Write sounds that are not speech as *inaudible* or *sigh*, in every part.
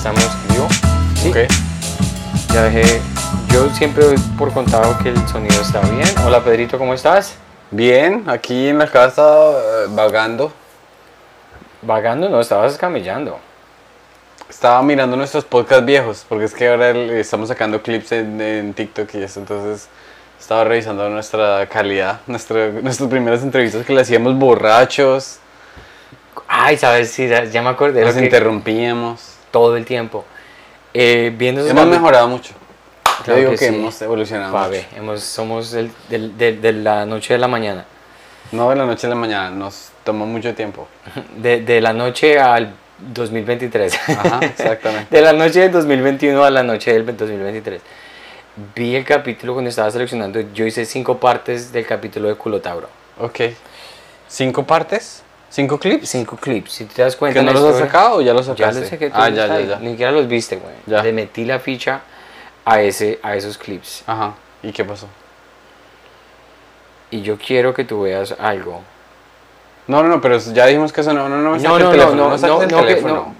estamos vivo. Sí. Ya dejé. Yo siempre doy por contado que el sonido está bien. Hola Pedrito, ¿cómo estás? Bien, aquí en la casa eh, vagando. Vagando, no, estabas camellando. Estaba mirando nuestros podcasts viejos, porque es que ahora estamos sacando clips en, en TikTok y eso, entonces estaba revisando nuestra calidad, nuestra, nuestras primeras entrevistas que le hacíamos borrachos, Ay, sabes, sí, ya, ya me acordé. nos lo que- interrumpíamos. Todo el tiempo. Eh, viendo Hemos mejorado mucho. Yo Claro digo que que, sí. hemos evolucionado Pabe, mucho. hemos, somos del- del- del- de la noche de la mañana. No de la noche a la mañana, nos tomó mucho tiempo. *laughs* De, de la noche al 2023. Ajá, *laughs* exactamente. De la noche del 2021 a la noche del 2023. Vi el capítulo cuando estaba seleccionando. Yo hice cinco partes del capítulo de Culotauro. Ok. ¿Cinco partes? ¿Cinco clips? Cinco clips. Si te das cuenta. ¿Que no los has sacado o ya los Ya sacaste? los saqué. Ah, ya, ya, ya. Ni siquiera los viste, güey. Ya. Le metí la ficha a, ese, a esos clips. Ajá. ¿Y qué pasó? Y yo quiero que tú veas algo. No, no, no, pero ya dijimos que eso no, no, no, No, no, no, no, no, el no, teléfono. no.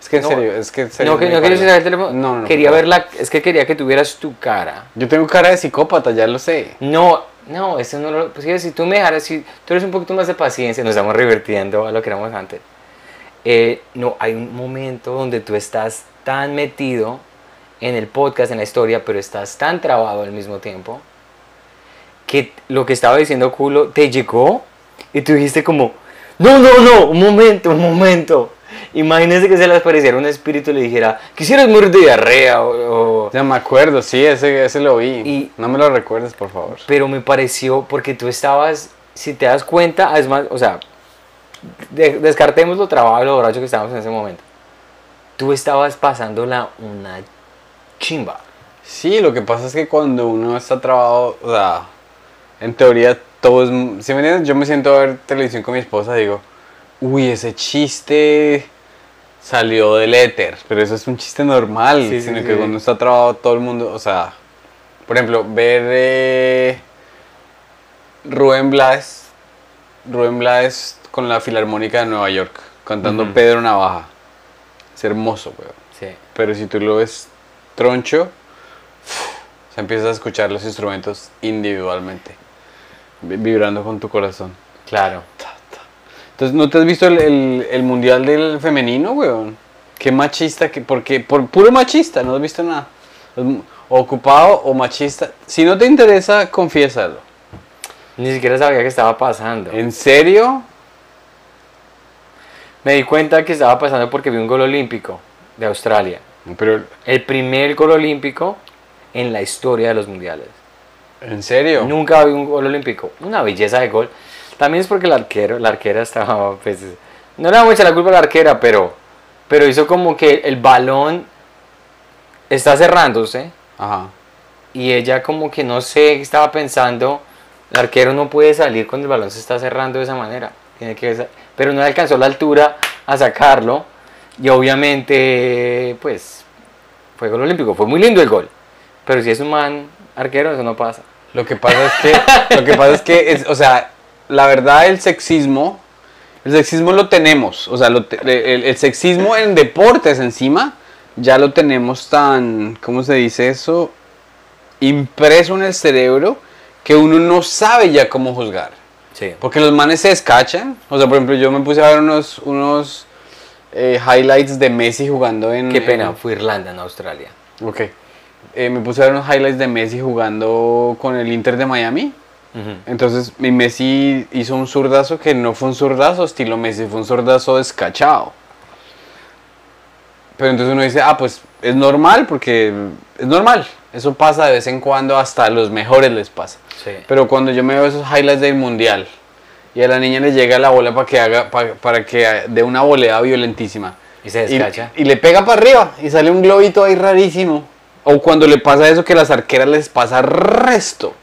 Es que en No. serio, es que en serio. No, que no parece- usar el teléfono. No, no. Quería por ver la. Es que quería que tuvieras tu cara. Yo tengo cara de psicópata, ya lo sé. No, no, eso no lo. Pues si tú me dejaras, si tú eres un poquito más de paciencia, nos estamos revirtiendo a lo que éramos antes. Eh, no, hay un momento donde tú estás tan metido en el podcast, en la historia, pero estás tan trabado al mismo tiempo, que lo que estaba diciendo culo te llegó y tú dijiste como, no, no, no, un momento, un momento. Imagínese que se le apareciera un espíritu y le dijera, quisieras morir de diarrea o- o Ya me acuerdo, sí, ese, ese lo vi. Y- no me lo recuerdes, por favor. pero me pareció porque tú estabas, si te das cuenta, es más, o sea, de- descartemos lo trabajo y lo borracho que estábamos en ese momento. Tú estabas pasándola una chimba. Sí, lo que pasa es que cuando uno está trabado, o sea, en teoría todo es... Si me entiendes, yo me siento a ver televisión con mi esposa digo, uy, ese chiste salió del éter, pero eso es un chiste normal, Sí, sí, sino sí. que cuando está trabado todo el mundo, o sea, por ejemplo, ver eh, Rubén Blades, Rubén Blades con la Filarmónica de Nueva York, cantando. Pedro Navaja. Es hermoso, weón. Sí. Pero si tú lo ves troncho, se empiezas a escuchar los instrumentos individualmente, vi- vibrando con tu corazón. Claro. Entonces, ¿no te has visto el, el- el mundial del femenino, weón? Qué machista, que, porque, por puro machista, no has visto nada. Ocupado o machista. Si no te interesa, confiésalo. Ni siquiera sabía que estaba pasando. ¿En serio? Me di cuenta que estaba pasando porque vi un gol olímpico de Australia. Pero, El primer gol olímpico en la historia de los mundiales. ¿en serio? Nunca vi un gol olímpico. Una belleza de gol. También es porque el arquero, la arquera estaba, *laughs* pues, no le damos mucha la culpa a la arquera, pero, pero hizo como que el balón está cerrándose Ajá. y ella como que no sé, estaba pensando, el arquero no puede salir cuando el balón se está cerrando de esa manera. Tiene que, pero no alcanzó la altura a sacarlo y obviamente, pues, fue gol olímpico. Fue muy lindo el gol, pero si es un man arquero, eso no pasa. Lo que pasa es que, lo que pasa es que, es, o sea, la verdad el sexismo, el sexismo lo tenemos, o sea, lo te- el, el sexismo en deportes encima, ya lo tenemos tan, ¿cómo se dice eso? Impreso en el cerebro que uno no sabe ya cómo juzgar. Sí. Porque los manes se descachan. O sea, por ejemplo, yo me puse a ver unos, unos eh, highlights de Messi jugando en... Qué pena, en- fue Irlanda, no Australia. ok. Eh, me puse a ver unos highlights de Messi jugando con el Inter de Miami. Entonces, mi Messi hizo un zurdazo que no fue un zurdazo estilo Messi, fue un zurdazo descachado. Pero entonces uno dice, ah, pues es normal porque es normal. Eso pasa de vez en cuando, hasta a los mejores les pasa. Sí. Pero cuando yo me veo esos highlights del mundial y a la niña le llega la bola para que haga pa- para que dé una volea violentísima Y se descacha. y le pega para arriba y sale un globito ahí rarísimo. O cuando le pasa eso que a las arqueras les pasa resto.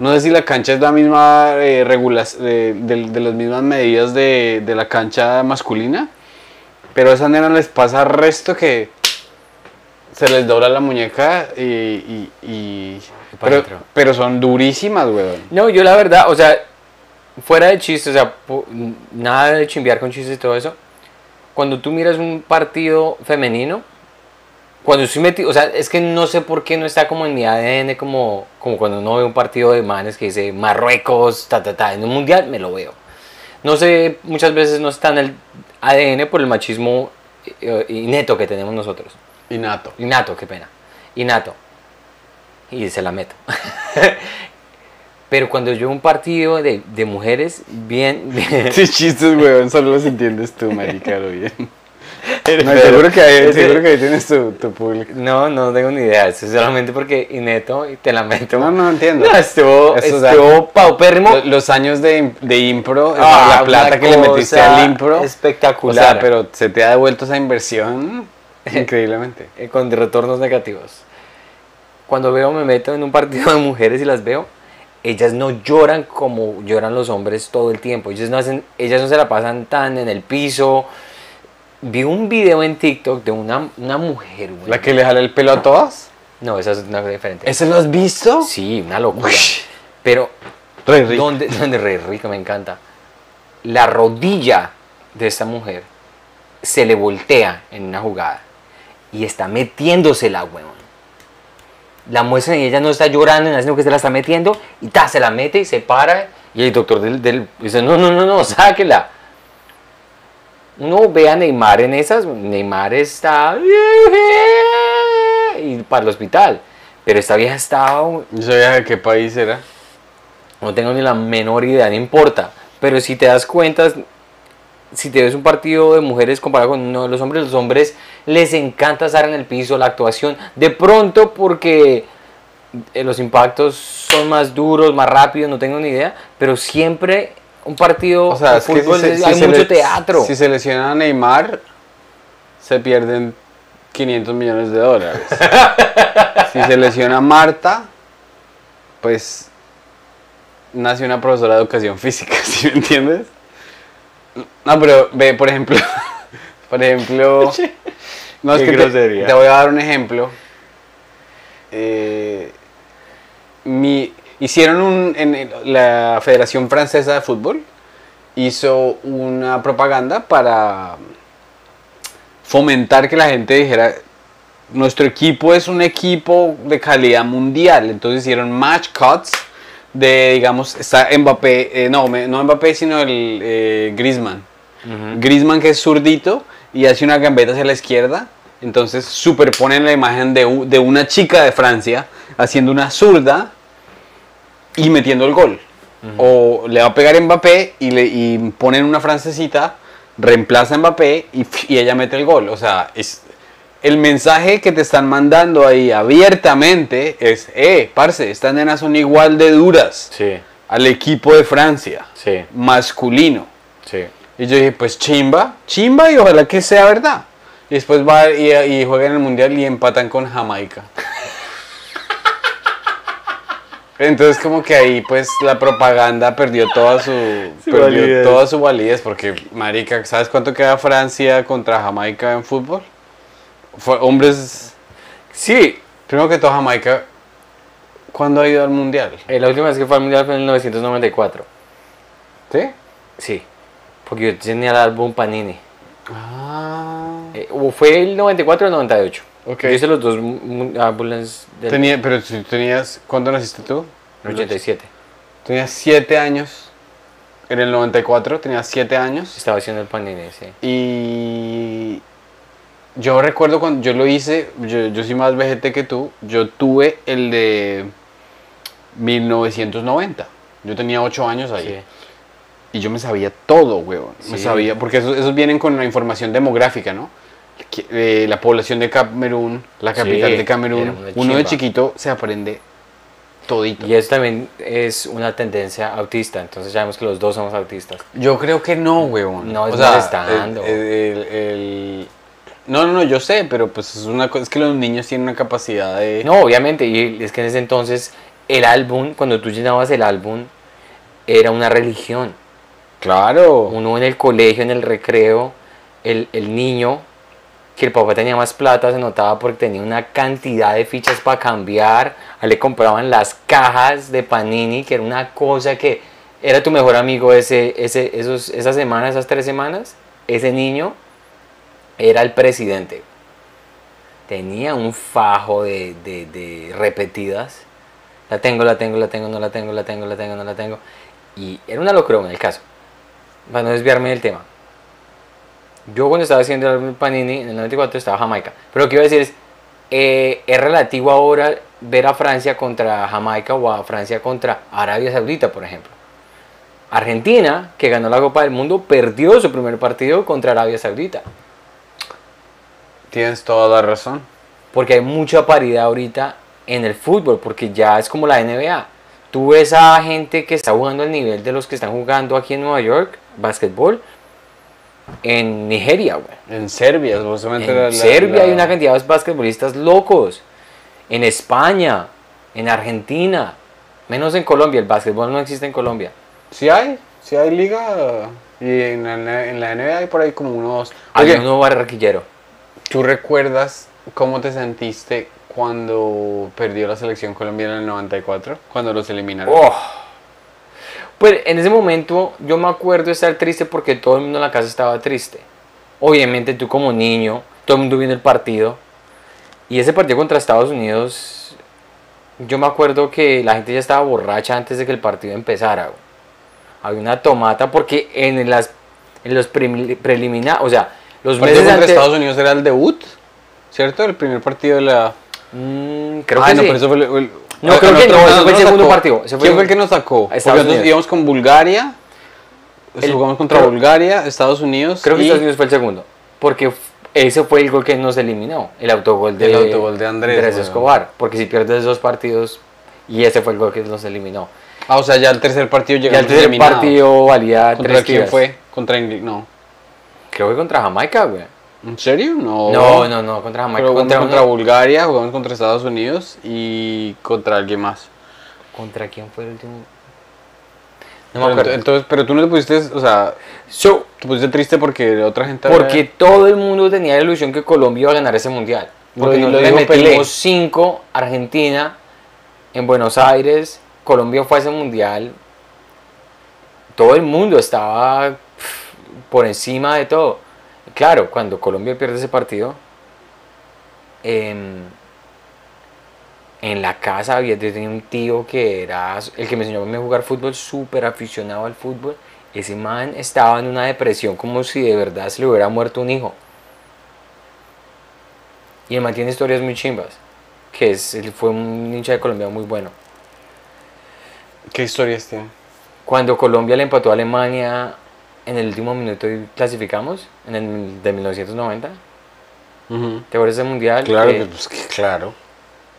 No sé si la cancha es la misma eh, regula- de, de- de las mismas medidas de, de la cancha masculina. Pero a esas nenas les pasa resto que se les dobla la muñeca y... pero, pero son durísimas, weón. No, yo la verdad, o sea, fuera de chistes, o sea, nada de chimbear con chistes y todo eso. Cuando tú miras un partido femenino, cuando estoy metido, o sea, es que no sé por qué no está como en mi ADN, como, como cuando uno ve un partido de manes que dice Marruecos, ta, ta, ta, en un mundial me lo veo. No sé, muchas veces no está en el ADN por el machismo eh, inneto que tenemos nosotros. Innato. Innato, qué pena. Innato. Y se la meto. *laughs* Pero cuando yo veo un partido de, de mujeres, bien, bien Sí, chistes, weón, solo los *laughs* entiendes tú, marica, bien. No, seguro, que ahí, seguro que ahí tienes tu, tu público. No, no tengo ni idea. Eso es solamente porque Ineto y te la meto. No, no entiendo. No, estuvo, o estuvo paupérrimo. Lo- Los años de, de impro, Ah, la plata que le metiste al impro. O Espectacular. sea, pero se te ha devuelto esa inversión *laughs* increíblemente. eh, con retornos negativos. Cuando veo, me meto en un partido de mujeres y las veo, ellas no lloran como lloran los hombres todo el tiempo. Ellas no, hacen, ellas no se la pasan tan en el piso. Vi un video en TikTok de una, una mujer, güey. ¿La que le jala el pelo a todas? No, esa es una diferente. ¿Ese lo has visto? Sí, una locura. Ush. Pero, Re rico. ¿dónde, dónde re rico? Me encanta. La rodilla de esta mujer se le voltea en una jugada y está metiéndosela, weón. La muestra y ella no está llorando, sino que se la está metiendo y ta, se la mete y se para. Y el doctor del, del- dice: No, no, no, no, sáquela. Uno ve a Neymar en esas, Neymar está y para el hospital. Pero esta vieja estaba Yo sabía de qué país era. no tengo ni la menor idea, no importa. Pero si te das cuenta, si te ves un partido de mujeres comparado con uno de los hombres, los hombres les encanta estar en el piso, la actuación. De pronto, porque eh, los impactos son más duros, más rápidos, no tengo ni idea. Pero siempre un partido O sea, de es que si fútbol se- es- si hay mucho le- teatro. Si se lesiona a Neymar, se pierden 500 millones de dólares. *laughs* si se lesiona a Marta, pues nace una profesora de educación física, *laughs* ¿sí me entiendes? No, pero ve, por ejemplo, *laughs* por ejemplo, no es Qué que te voy a dar un ejemplo. Eh, mi, hicieron un, en la Federación Francesa de Fútbol hizo una propaganda para fomentar que la gente dijera nuestro equipo es un equipo de calidad mundial entonces hicieron match cuts de digamos está Mbappé eh, no no Mbappé sino el eh, Griezmann Ujú. Griezmann que es zurdito y hace una gambeta hacia la izquierda. Entonces superponen la imagen de, de una chica de Francia haciendo una zurda y metiendo el gol. O le va a pegar Mbappé y, le, y ponen una francesita, reemplaza a Mbappé y, y ella mete el gol. O sea, es, el mensaje que te están mandando ahí abiertamente es, eh, parce, estas nenas son igual de duras Sí, al equipo de Francia, sí, masculino. sí. Y yo dije, pues chimba, chimba y ojalá que sea verdad. Y después va y, y juegan el mundial y empatan con Jamaica. *laughs* Entonces como que ahí pues la propaganda perdió toda su, perdió validez. toda su validez porque marica, ¿sabes cuánto queda Francia contra Jamaica en fútbol? Fue, hombres, Sí, primero que todo Jamaica, ¿cuándo ha ido al mundial? eh, la última vez que fue al mundial fue en el 1994. ¿Sí? Sí, porque yo tenía el álbum Panini. Ah. Eh, o fue el 94 o el 98. Ok. Yo hice los dos álbumes del Tenía, pero si tenías, ¿cuándo naciste tú? 87. Tenía 7 años. En el 94 tenía 7 años. Estaba haciendo el Panini, sí. Y yo recuerdo cuando yo lo hice, yo, yo soy más vejete que tú, yo tuve el de 1990. Yo tenía 8 años ahí. sí. Y yo me sabía todo, weón. Me Sí. sabía, porque esos, esos vienen con la información demográfica, ¿no? Eh, la población de Camerún, la capital Sí, de Camerún. Uno de chiquito se aprende todito. Y eso también es una tendencia autista, entonces sabemos que los dos somos autistas. Yo creo que no, weón. No, es o sea, molestando. el- el- el- No, no, no, yo sé, pero pues es una cosa, es que los niños tienen una capacidad de... No, obviamente, y es que en ese entonces el álbum, cuando tú llenabas el álbum, era una religión. Claro. Uno en el colegio, en el recreo, el, el niño, que el papá tenía más plata, se notaba porque tenía una cantidad de fichas para cambiar. Le compraban las cajas de Panini, que era una cosa que era tu mejor amigo ese, ese, esos, esas semanas, esas tres semanas. Ese niño era el presidente. tenía un fajo de, de- de repetidas. La tengo, la tengo, la tengo, no la tengo, la tengo, la tengo, no la tengo. Y era una locura en el caso. Para no desviarme del tema. Yo cuando estaba haciendo el Panini, en el 94 estaba Jamaica. Pero lo que iba a decir es, eh, es relativo ahora ver a Francia contra Jamaica o a Francia contra Arabia Saudita, por ejemplo. Argentina, que ganó la Copa del Mundo, perdió su primer partido contra Arabia Saudita. Tienes toda la razón. Porque hay mucha paridad ahorita en el fútbol, porque ya es como la NBA. Tú ves a gente que está jugando al nivel de los que están jugando aquí en Nueva York, básquetbol, en Nigeria, güey. En Serbia, supuestamente En la- Serbia la- hay una cantidad de basquetbolistas locos. En España, en Argentina, menos en Colombia. El básquetbol no existe en Colombia. Sí hay, sí hay liga. Y en la, en la NBA hay por ahí como unos... Hay Oye, un nuevo barraquillero. ¿tú recuerdas cómo te sentiste cuando perdió la selección colombiana en el 94? Cuando los eliminaron. Oh. Pues en ese momento yo me acuerdo de estar triste porque todo el mundo en la casa estaba triste. Obviamente tú como niño, todo el mundo viendo el partido. Y ese partido contra Estados Unidos, yo me acuerdo que la gente ya estaba borracha antes de que el partido empezara. Había una tomata porque en, las, en los preliminares, o sea, los meses contra antes... Estados Unidos era el debut, ¿cierto? El primer partido de la... Mm, creo Ah, que no, sí. pero eso fue... el- el- No, a- creo que no, ese fue el segundo partido, ¿Quién fue el que nos sacó? nosotros íbamos con Bulgaria, El- jugamos contra Bulgaria, Estados Unidos Creo que Estados Unidos fue el segundo. Porque ese fue el gol que nos eliminó. El autogol de, El autogol de Andrés. Escobar. Porque si pierdes dos partidos y ese fue el gol que nos eliminó. Ah, o sea, ya el tercer partido Ya llegamos el tercer partido valía ¿Contra tres quién tiras. fue? Contra Inglaterra, no. Creo que contra Jamaica, güey. ¿En serio? No. No, no, no, contra Jamaica. Pero jugamos Contra, contra Bulgaria, jugamos contra Estados Unidos y contra alguien más. ¿Contra quién fue el último? No Pero me acuerdo. ent- entonces, pero tú no te pusiste, o sea, So, te pusiste triste porque otra gente... porque todo el mundo tenía la ilusión que Colombia iba a ganar ese mundial. Porque lo le dijo Pelé. metimos 5 Argentina en Buenos Aires. Colombia fue a ese mundial. Todo el mundo estaba por encima de todo. Claro, cuando Colombia pierde ese partido, en la casa había tenía un tío que era el que me enseñó a mí a jugar fútbol, súper aficionado al fútbol. Ese man estaba en una depresión como si de verdad se le hubiera muerto un hijo. Y el man tiene historias muy chimbas. Que es, él fue un hincha de Colombia muy bueno. ¿Qué historias tiene? Cuando Colombia le empató a Alemania en el último minuto y clasificamos, en el de 1990. ¿Te acuerdas del mundial? Claro, Eh, pues, que claro.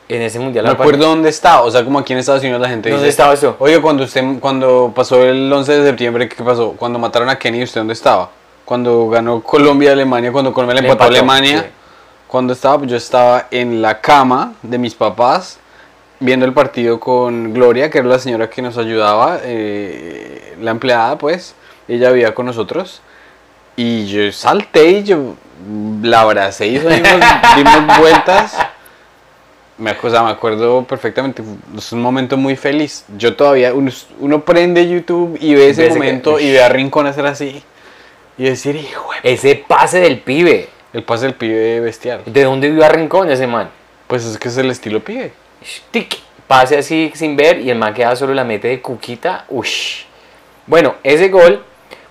en ese mundial. Me la- acuerdo dónde estaba, o sea, como aquí en Estados Unidos la gente ¿Dónde dice... estabas tú? Oye, cuando usted, cuando pasó el 11 de septiembre, ¿qué pasó? Cuando mataron a Kenny, ¿usted dónde estaba? Cuando ganó Colombia Alemania, cuando Colombia le Le empató a Alemania. sí. Cuando estaba, pues yo estaba en la cama de mis papás, viendo el partido con Gloria, que era la señora que nos ayudaba, eh, la empleada, pues, ella vivía con nosotros. Y yo salté y yo la abracé y dimos, *laughs* dimos vueltas. Me, o sea, me acuerdo perfectamente, es un momento muy feliz. Yo todavía, uno, uno prende YouTube y ve ese Ve ese que- momento y ve a Rincón hacer así. Y decir, hijo, de- Ese pase del pibe. el pase del pibe bestial. ¿De dónde vio a Rincón ese man? Pues es que es el estilo pibe. Tic, pase así sin ver y el man queda solo la mete de cuquita. Ush. Bueno, ese gol,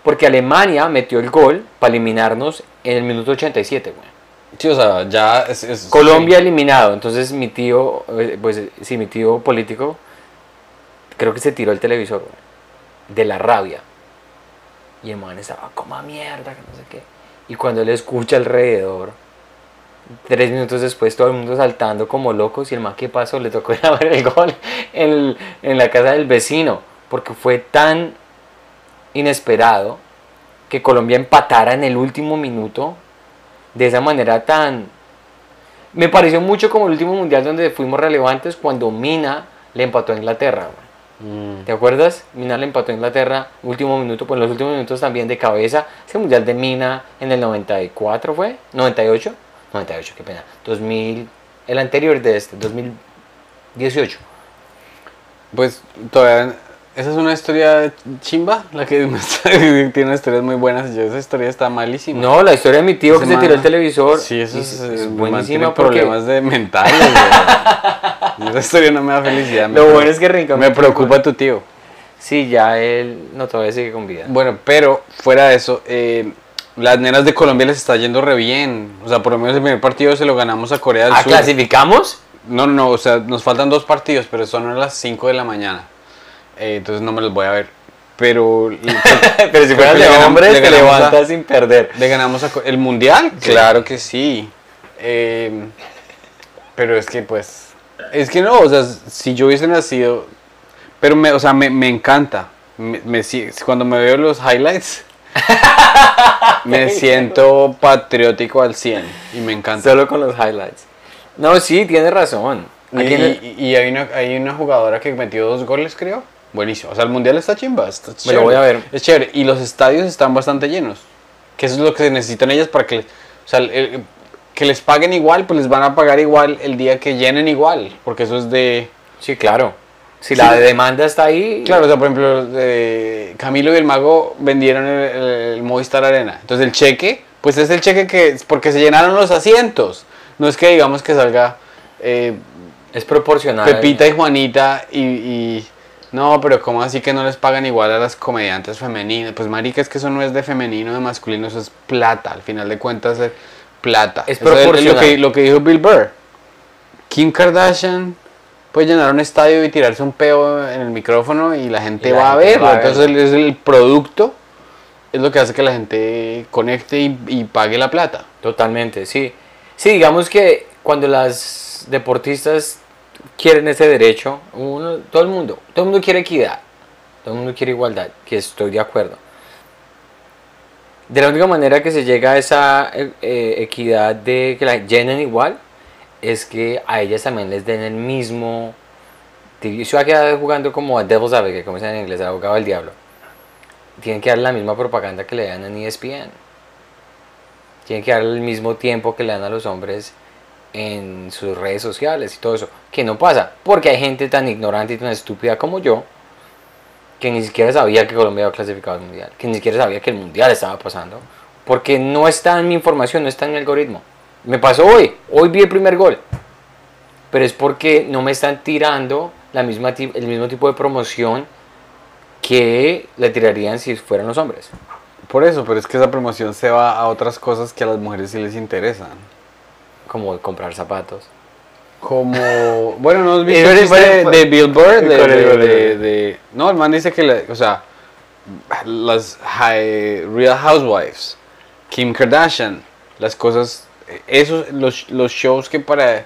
porque Alemania metió el gol para eliminarnos en el minuto 87, güey. Sí, o sea, ya es... es- Colombia eliminado, entonces mi tío, eh, pues sí, mi tío político, creo que se tiró el televisor, güey, de la rabia. Y el man estaba como a mierda, que no sé qué. Y cuando él escucha alrededor, tres minutos después todo el mundo saltando como locos y el man que pasó le tocó *laughs* ver el gol en, en la casa del vecino, porque fue tan inesperado que Colombia empatara en el último minuto de esa manera tan... Me pareció mucho como el último mundial donde fuimos relevantes cuando Mina le empató a Inglaterra. Mm. ¿Te acuerdas? Mina le empató a Inglaterra, último minuto, pues en los últimos minutos también de cabeza. Ese mundial de Mina en el 94 fue, 98, 98, qué pena, 2000, el anterior de este, 2018. Pues todavía Esa es una historia chimba, la que *laughs* tiene historias muy buenas. y esa historia está malísima. No, la historia de mi tío que se tiró el televisor. Sí, eso es, es, buenísima. porque problemas de mentales. *laughs* esa historia no me da felicidad. Lo bueno es que Rincón Me preocupa tu tío. Sí, ya él no todavía sigue con vida. Bueno, pero fuera de eso, eh, las nenas de Colombia les está yendo re bien. O sea, por lo menos el primer partido se lo ganamos a Corea del ¿Ah, Sur. clasificamos? No, no, no, o sea, nos faltan dos partidos, pero son a las 5 de la mañana. Eh, entonces no me los voy a ver. Pero *laughs* Pero si fueras de hombres, le te a- levantas sin perder. le ganamos a el mundial. Claro que sí. Eh, pero es que pues, es que no, o sea, si yo hubiese nacido, pero me, o sea, me, me encanta. Me, cuando me veo los highlights, *laughs* me siento patriótico al 100 y me encanta. Solo con los highlights. No, sí, tienes razón. Y- y hay, una, hay una jugadora que metió dos goles, creo. Buenísimo. O sea, el mundial está chimba. Está Me lo chévere. voy a ver. Es chévere. Y los estadios están bastante llenos. Que eso es lo que necesitan ellas para que. O sea, el- que les paguen igual, pues les van a pagar igual el día que llenen igual. Porque eso es de. Sí, claro. Si Sí. la demanda está ahí. Claro, o sea, por ejemplo, eh, Camilo y el Mago vendieron el, el- el Movistar Arena. Entonces el cheque, pues es el cheque que. Porque se llenaron los asientos. No es que digamos que salga. eh, Es proporcional. Pepita y Juanita y, y- No, pero ¿cómo así que no les pagan igual a las comediantes femeninas? Pues marica, es que eso no es de femenino, de masculino, eso es plata. Al final de cuentas es plata. Es Eso lo proporcional. que, lo que dijo Bill Burr. Kim Kardashian puede llenar un estadio y tirarse un peo en el micrófono y la gente Y la va a verlo. va a Entonces es el producto, es lo que hace que la gente conecte y, y pague la plata. Totalmente, sí. Sí, digamos que cuando las deportistas quieren ese derecho, uno, todo el mundo, todo el mundo quiere equidad, todo el mundo quiere igualdad, que estoy de acuerdo. De la única manera que se llega a esa eh, eh, equidad de que la llenen igual es que a ellas también les den el mismo. Yo voy a quedar jugando como a Devil's Advocate, como se llama en inglés, el abogado del diablo. Tienen que dar la misma propaganda que le dan E ESPN. Tienen que dar el mismo tiempo que le dan a los hombres en sus redes sociales y todo eso. Que no pasa, porque hay gente tan ignorante y tan estúpida como yo que ni siquiera sabía que Colombia había clasificado al mundial, que ni siquiera sabía que el mundial estaba pasando, porque no está en mi información, no está en mi algoritmo. Me pasó hoy, hoy vi el primer gol, pero es porque no me están tirando la misma el mismo tipo de promoción que le tirarían si fueran los hombres. Por eso, pero es que esa promoción se va a otras cosas que a las mujeres sí les interesan. Como comprar zapatos. Como, *laughs* bueno, ¿no visto el de, de Bill Burr? De, no, el man dice que, la- o sea, las high- Real Housewives, Kim Kardashian, las cosas, esos, los, los shows que para,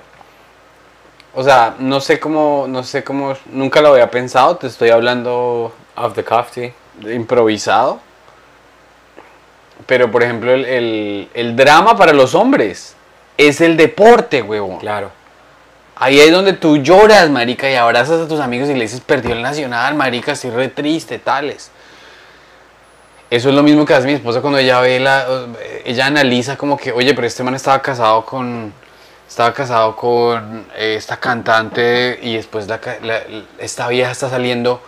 o sea, no sé cómo, no sé cómo, nunca lo había pensado, te estoy hablando Off the de improvisado. Pero, por ejemplo, el, el- el drama para los hombres es el deporte, huevón. Claro. Ahí es donde tú lloras, marica, y abrazas a tus amigos y le dices, perdió el Nacional, marica, estoy re triste, tales. Eso es lo mismo que hace mi esposa cuando ella ve la... Ella analiza como que, oye, pero este man estaba casado con... Estaba casado con eh, esta cantante y después la la- esta vieja está saliendo...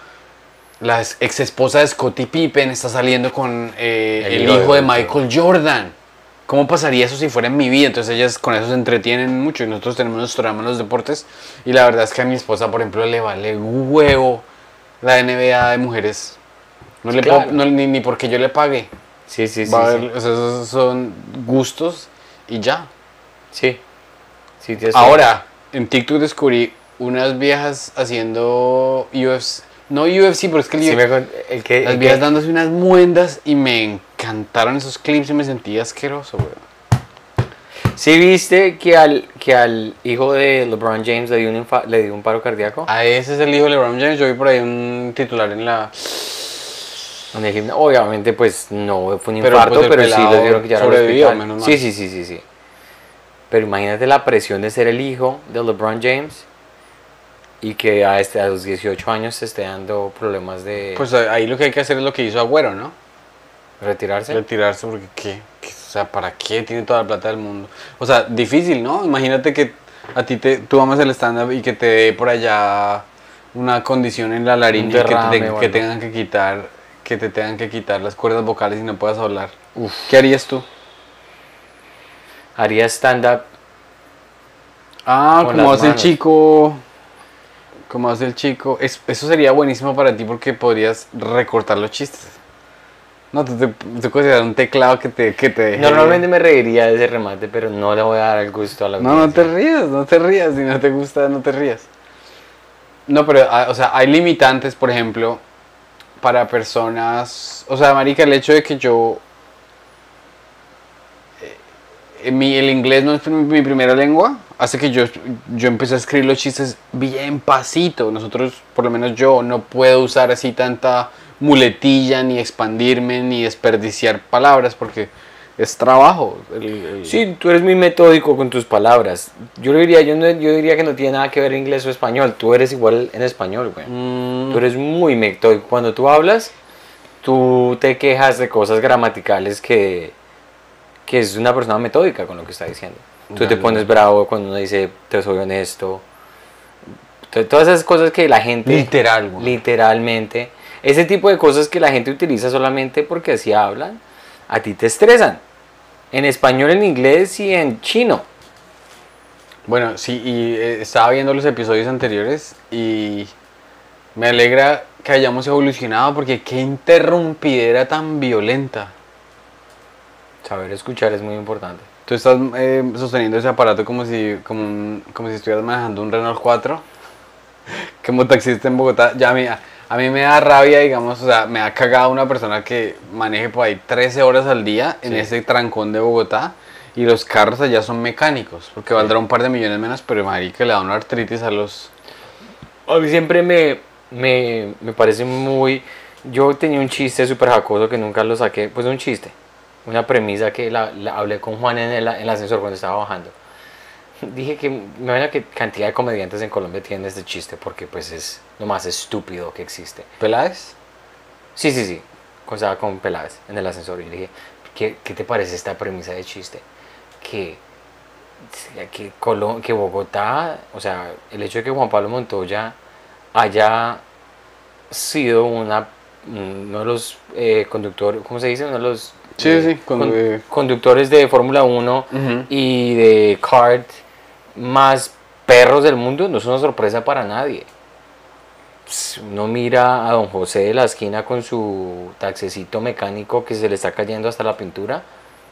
La ex esposa de Scottie Pippen está saliendo con eh, El el, hijo de. Michael Jordan. ¿Cómo pasaría eso si fuera en mi vida? Entonces ellas con eso se entretienen mucho y nosotros tenemos nuestro drama en los deportes. Y la verdad es que a mi esposa, por ejemplo, le vale huevo la NBA de mujeres. No le Claro. puedo- no, ni, ni porque yo le pague. Sí, sí, sí. Sí. o sea, esos son gustos y ya. Sí. Sí, Ahora, en TikTok descubrí unas viejas haciendo UFC. No UFC, pero es que el Sí, UFC el que, las el viejas que- dándose unas muendas y me encantaron esos clips y me sentí asqueroso, weón. ¿Sí viste que al, que al hijo de LeBron James le dio un, infa- le dio un paro cardíaco? A ese es el hijo de LeBron James. Yo vi por ahí un titular en la. En el gimnasio. Obviamente, pues no fue un Pero, infarto, pues, pero sí le dieron que al sobrevivió, menos Sí, sí, sí, sí, sí. Pero imagínate la presión de ser el hijo de LeBron James y que a, este, a los 18 años se esté dando problemas de Pues ahí lo que hay que hacer es lo que hizo Agüero, ¿no? Retirarse. Retirarse porque ¿qué? ¿Qué? O sea, ¿para qué tiene toda la plata del mundo? O sea, difícil, ¿no? Imagínate que a ti te, tú amas el stand-up y que te dé por allá una condición en la laringe que, te, que tengan que quitar que te tengan que quitar las cuerdas vocales y no puedas hablar. ¿Qué harías tú? Haría stand-up. Ah, como hace el chico. Como hace el chico. Es- eso sería buenísimo para ti porque podrías recortar los chistes. No, tú te, tú consideras un teclado que te, que te Normalmente me reiría de ese remate, pero no le voy a dar el gusto a la No, no te rías, no te rías. Si no te gusta, no te rías. No, pero, ah, o sea, hay limitantes, por ejemplo, para personas. O sea, Marica, el hecho de que yo. eh, mi, el inglés no es mi, mi primera lengua, hace que yo, yo empecé a escribir los chistes bien pasito. Nosotros, por lo menos yo, no puedo usar así tanta muletilla, ni expandirme, ni desperdiciar palabras, porque es trabajo. el- el- Sí, tú eres muy metódico con tus palabras. Yo diría, yo, no- yo diría que no tiene nada que ver inglés o español. Tú eres igual en español, güey. Mm, Tú eres muy metódico. Cuando tú hablas, tú te quejas de cosas gramaticales que, que es una persona metódica con lo que está diciendo. Tú te Dale. pones bravo cuando uno dice, te soy honesto. Todas esas cosas que la gente... Literal, güey. Literalmente. Ese tipo de cosas que la gente utiliza solamente porque así hablan, a ti te estresan. En español, en inglés y en chino. Bueno, sí, y eh, estaba viendo los episodios anteriores y me alegra que hayamos evolucionado porque qué interrumpidera tan violenta. Saber escuchar es muy importante. Tú estás eh, sosteniendo ese aparato como si, como, un- como si estuvieras manejando un Renault 4, *laughs* como taxista en Bogotá. Ya a mí, a mí me da rabia, digamos, o sea, me ha cagado una persona que maneje por ahí 13 horas al día en Sí. ese trancón de Bogotá y los carros allá son mecánicos, porque valdrá un par de millones menos, pero marica le da una artritis a los... A mí siempre me, me, me parece muy... Yo tenía un chiste súper jacoso que nunca lo saqué, pues un chiste, una premisa que la, la hablé con Juan en el, en el ascensor cuando estaba bajando. *laughs* Dije que me imagino que cantidad de comediantes en Colombia tienen este chiste porque pues es lo más estúpido que existe. ¿Peláez? Sí, sí, sí, estaba con Peláez en el ascensor y le dije, ¿qué, qué te parece esta premisa de chiste? Que, que, Colo- que Bogotá, o sea, el hecho de que Juan Pablo Montoya haya sido una, uno de los eh, conductores, ¿cómo se dice? Uno de los Sí, eh, sí, con- con- eh. conductores de Fórmula 1 Ujú. y de kart más perros del mundo no es una sorpresa para nadie. Ps, Uno mira a don José de la esquina con su taxecito mecánico que se le está cayendo hasta la pintura.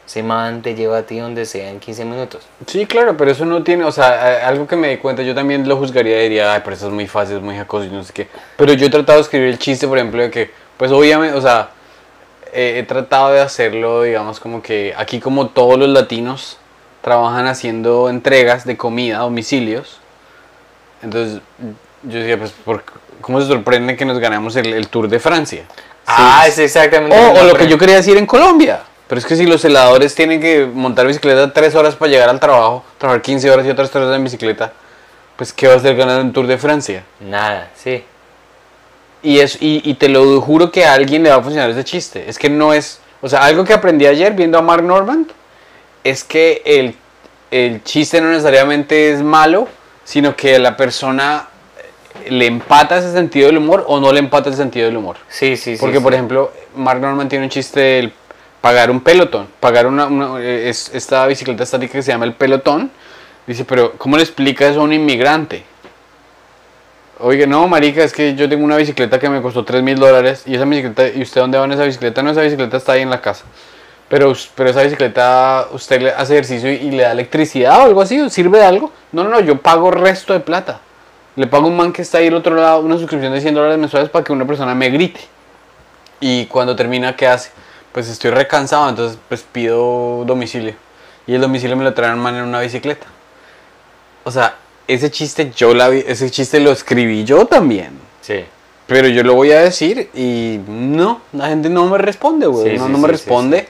Ese man te lleva a ti donde sea en 15 minutos. Sí, claro, pero eso no tiene, o sea, a- algo que me di cuenta, yo también lo juzgaría, diría, ay, pero eso es muy fácil, es muy jacoso y no sé qué. Pero yo he tratado de escribir el chiste, por ejemplo, de que, pues obviamente, o sea, eh, he tratado de hacerlo, digamos, como que aquí como todos los latinos trabajan haciendo entregas de comida a domicilios, entonces yo decía, pues, ¿por- ¿cómo se sorprende que nos ganamos el, el Tour de Francia? Ah, es exactamente. O, o lo que yo quería decir en Colombia. Pero es que si los heladores tienen que montar bicicleta 3 horas para llegar al trabajo, trabajar 15 horas y otras 3 horas en bicicleta, pues ¿qué va a hacer ganar un Tour de Francia? Nada, sí. Y, es, y, y te lo juro que a alguien le va a funcionar ese chiste. Es que no es... O sea, algo que aprendí ayer viendo a Mark Norman es que el, el chiste no necesariamente es malo, sino que la persona eh, le empata ese sentido del humor o no le empata el sentido del humor. Sí, sí, sí. Porque, sí. por ejemplo, Mark Norman tiene un chiste del pagar un pelotón, pagar una, una- eh, es, esta bicicleta estática que se llama el pelotón. Dice, pero ¿cómo le explica eso a un inmigrante? Oiga, no, marica, es que yo tengo una bicicleta que me costó 3 mil dólares y esa bicicleta, ¿y usted dónde va en esa bicicleta? No, esa bicicleta está ahí en la casa. Pero, pero esa bicicleta, ¿usted le hace ejercicio y, y le da electricidad o algo así? ¿O ¿Sirve de algo? No, no, no, yo pago resto de plata. Le pago a un man que está ahí al otro lado una suscripción de 100 dólares mensuales para que una persona me grite. Y cuando termina, ¿qué hace? Pues estoy recansado, entonces pues pido domicilio. Y el domicilio me lo traen man en una bicicleta. O sea, ese chiste yo la vi, ese chiste lo escribí yo también. Sí. Pero yo lo voy a decir y no, la gente no me responde, güey. Sí, no sí, no me sí, responde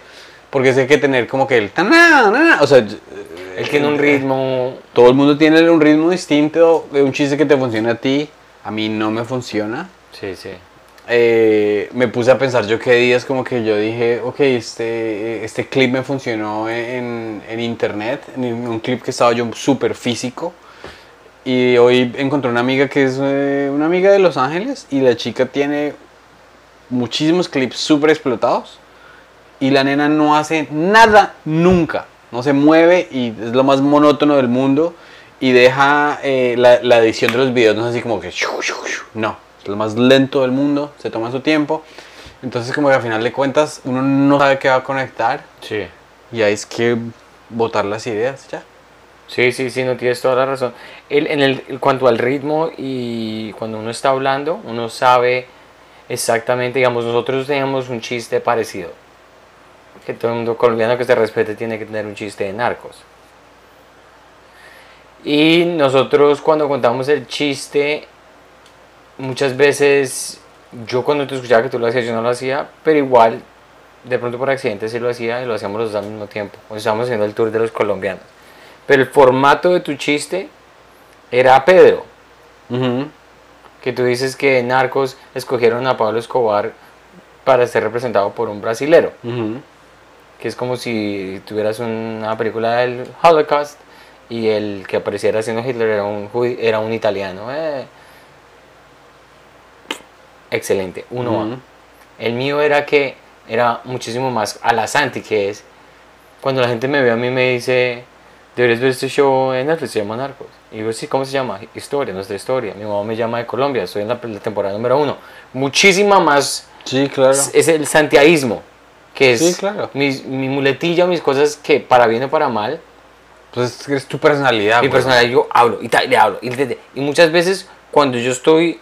porque sé que tener como que el taná, na, o sea, Él tiene un ritmo. todo el mundo tiene un ritmo distinto de un chiste que te funciona a ti, a mí no me funciona. Sí, sí. Eh, me puse a pensar yo qué días como que yo dije, ok, este, este clip me funcionó en, en internet, en un clip que estaba yo súper físico Y hoy encontré una amiga que es eh, una amiga de Los Ángeles y la chica tiene muchísimos clips súper explotados y la nena no hace nada nunca. No se mueve y es lo más monótono del mundo y deja eh, la, la edición de los videos, no es así como que... No, es lo más lento del mundo, se toma su tiempo. Entonces como que al final de cuentas uno no sabe qué va a conectar Sí. y ahí es que botar las ideas ya. Sí, sí, sí, no tienes toda la razón. El, en el, cuanto al ritmo y cuando uno está hablando, uno sabe exactamente, digamos, nosotros teníamos un chiste parecido. Que todo el mundo colombiano que se respete tiene que tener un chiste de narcos. Y nosotros cuando contamos el chiste, muchas veces yo cuando te escuchaba que tú lo hacías, yo no lo hacía, pero igual, de pronto por accidente sí lo hacía y lo hacíamos los dos al mismo tiempo. O estábamos haciendo el tour de los colombianos. Pero el formato de tu chiste era Pedro. Que tú dices que Narcos escogieron a Pablo Escobar para ser representado por un brasilero. Que es como si tuvieras una película del Holocaust y el que apareciera haciendo Hitler era un, era un italiano. Eh. Excelente, uno Ujú. a El mío era que era muchísimo más a la Santi, que es cuando la gente me ve a mí me dice, deberías ver este show en Netflix, se llama Narcos. Y digo, sí, ¿cómo se llama? Historia, nuestra historia. Mi mamá me llama de Colombia, estoy en la, la temporada número uno. Muchísima más Sí, claro. es, es el santiaísmo, que es Sí, claro. mis- mi muletilla, mis cosas que para bien o para mal, Pues es tu personalidad. mi güey. personalidad yo hablo y tal, le hablo. Y, y muchas veces cuando yo estoy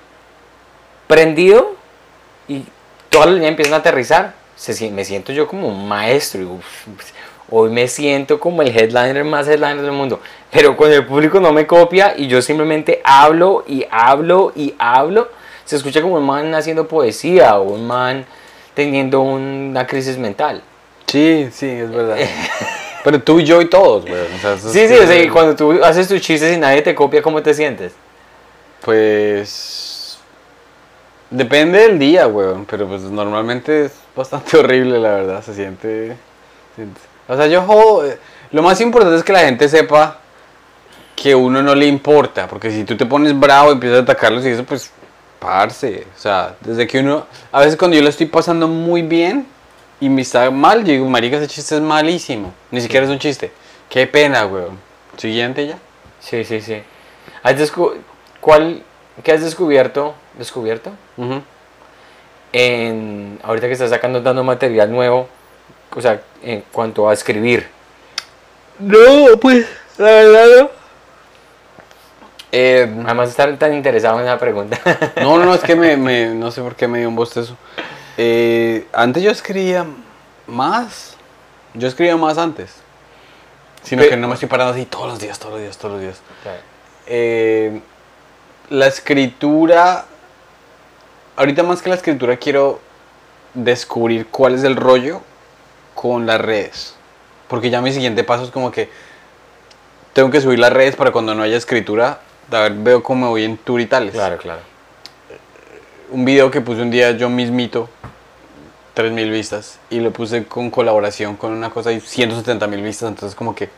prendido y todas las líneas empiezan a aterrizar, se, me siento yo como un maestro. y, uf, hoy me siento como el headliner más headliner del mundo. Pero cuando el público no me copia y yo simplemente hablo y hablo y hablo, se escucha como un man haciendo poesía o un man teniendo una crisis mental. Sí, sí, es verdad. *laughs* Pero tú, yo y todos, güey. O sea, Sí, sí, o sea, cuando tú haces tus chistes y nadie te copia, ¿cómo te sientes? Pues. Depende del día, güey. Pero pues normalmente es bastante *laughs* horrible, la verdad. Se siente. siente- O sea, yo jodo. eh, Lo más importante es que la gente sepa que uno no le importa. Porque si tú te pones bravo y empiezas a atacarlos y eso, pues. Parce. O sea, desde que uno. A veces cuando yo lo estoy pasando muy bien y me está mal, yo digo, marica, ese chiste es malísimo. Ni siquiera es un chiste. Qué pena, güey. Siguiente ya. Sí, sí, sí. ¿Has descu- ¿Cuál, ¿Qué has descubierto? ¿Descubierto? Ujú. En, ahorita que estás sacando, dando material nuevo, o sea, en cuanto a escribir. No, pues, la verdad no. Eh, Además, estar tan interesado en esa pregunta. *laughs* no, no, no, es que me, me- no sé por qué me dio un bostezo. Eh, antes yo escribía más. Yo escribía más antes. Sino Pe- que no me estoy parando así todos los días, todos los días, todos los días. Eh, la escritura. Ahorita más que la escritura quiero descubrir cuál es el rollo con las redes. Porque ya mi siguiente paso es como que tengo que subir las redes para cuando no haya escritura. A ver, veo cómo me voy en tour y tales. Claro, claro. Un video que puse un día yo mismito, 3000 vistas. Y lo puse con colaboración con una cosa y 170 mil vistas. Entonces, como que,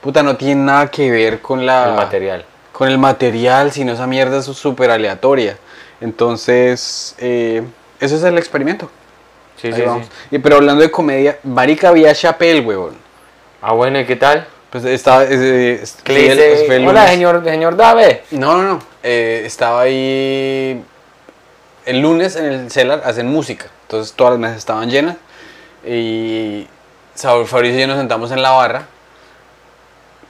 puta, no tiene nada que ver con la El material. con el material, sino esa mierda es súper aleatoria. Entonces, eh, eso es el experimento. Sí, Ahí sí, vamos. sí. Y, pero hablando de comedia, Marica había Chappelle, huevón. Ah, bueno, ¿y qué tal? Pues estaba. eh, eh, ¿Qué fui le el- dice? fue el Hola, señor, señor Dave. No, no, no. eh, estaba ahí. El lunes en el Cellar hacen música. Entonces todas las mesas estaban llenas. Y Saúl Fabricio y yo nos sentamos en la barra.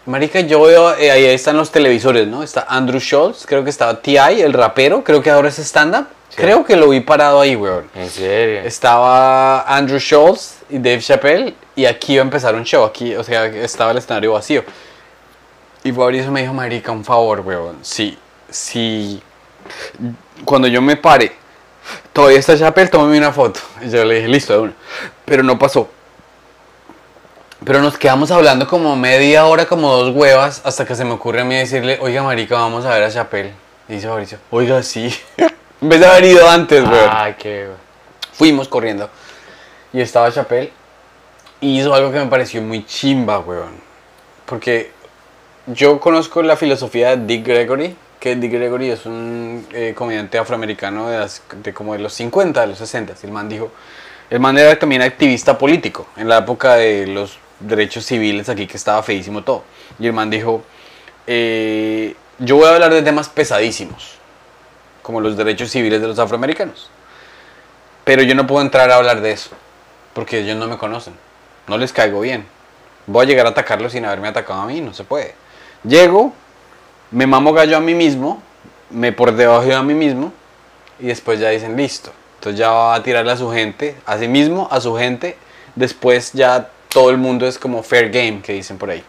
Marica, yo veo, eh, ahí están los televisores, ¿no? Está Andrew Schultz, creo que estaba T.I., el rapero, creo que ahora es stand-up. Sí. Creo que lo vi parado ahí, weón. En serio. Estaba Andrew Schultz y Dave Chappelle y aquí iba a empezar un show, aquí, o sea, estaba el escenario vacío. Y Fabricio me dijo, marica, un favor, weón, si, si, cuando yo me pare, todavía está Chappelle, tómame una foto. Y yo le dije, listo, de una. Pero no pasó. Pero nos quedamos hablando como media hora, como dos huevas, hasta que se me ocurre a mí decirle, oiga, marica, vamos a ver a Chappelle. Y dice Fabricio, oiga, sí. *laughs* en vez de haber ido antes, weón. Ay, qué. Fuimos corriendo. Y estaba Chappelle. Y hizo algo que me pareció muy chimba, weón. Porque yo conozco la filosofía de Dick Gregory, que Dick Gregory es un eh, comediante afroamericano de como de los 50, de los 60. El man dijo, el man era también activista político en la época de los derechos civiles aquí que estaba feísimo todo. Y el man dijo, eh, yo voy a hablar de temas pesadísimos, como los derechos civiles de los afroamericanos. Pero yo no puedo entrar a hablar de eso, porque ellos no me conocen, no les caigo bien. Voy a llegar a atacarlos sin haberme atacado a mí, no se puede. Llego, me mamo gallo a mí mismo, me por debajo a mí mismo, y después ya dicen listo. Entonces ya va a tirarle a su gente, a sí mismo, a su gente. Después ya todo el mundo es como fair game, que dicen por ahí.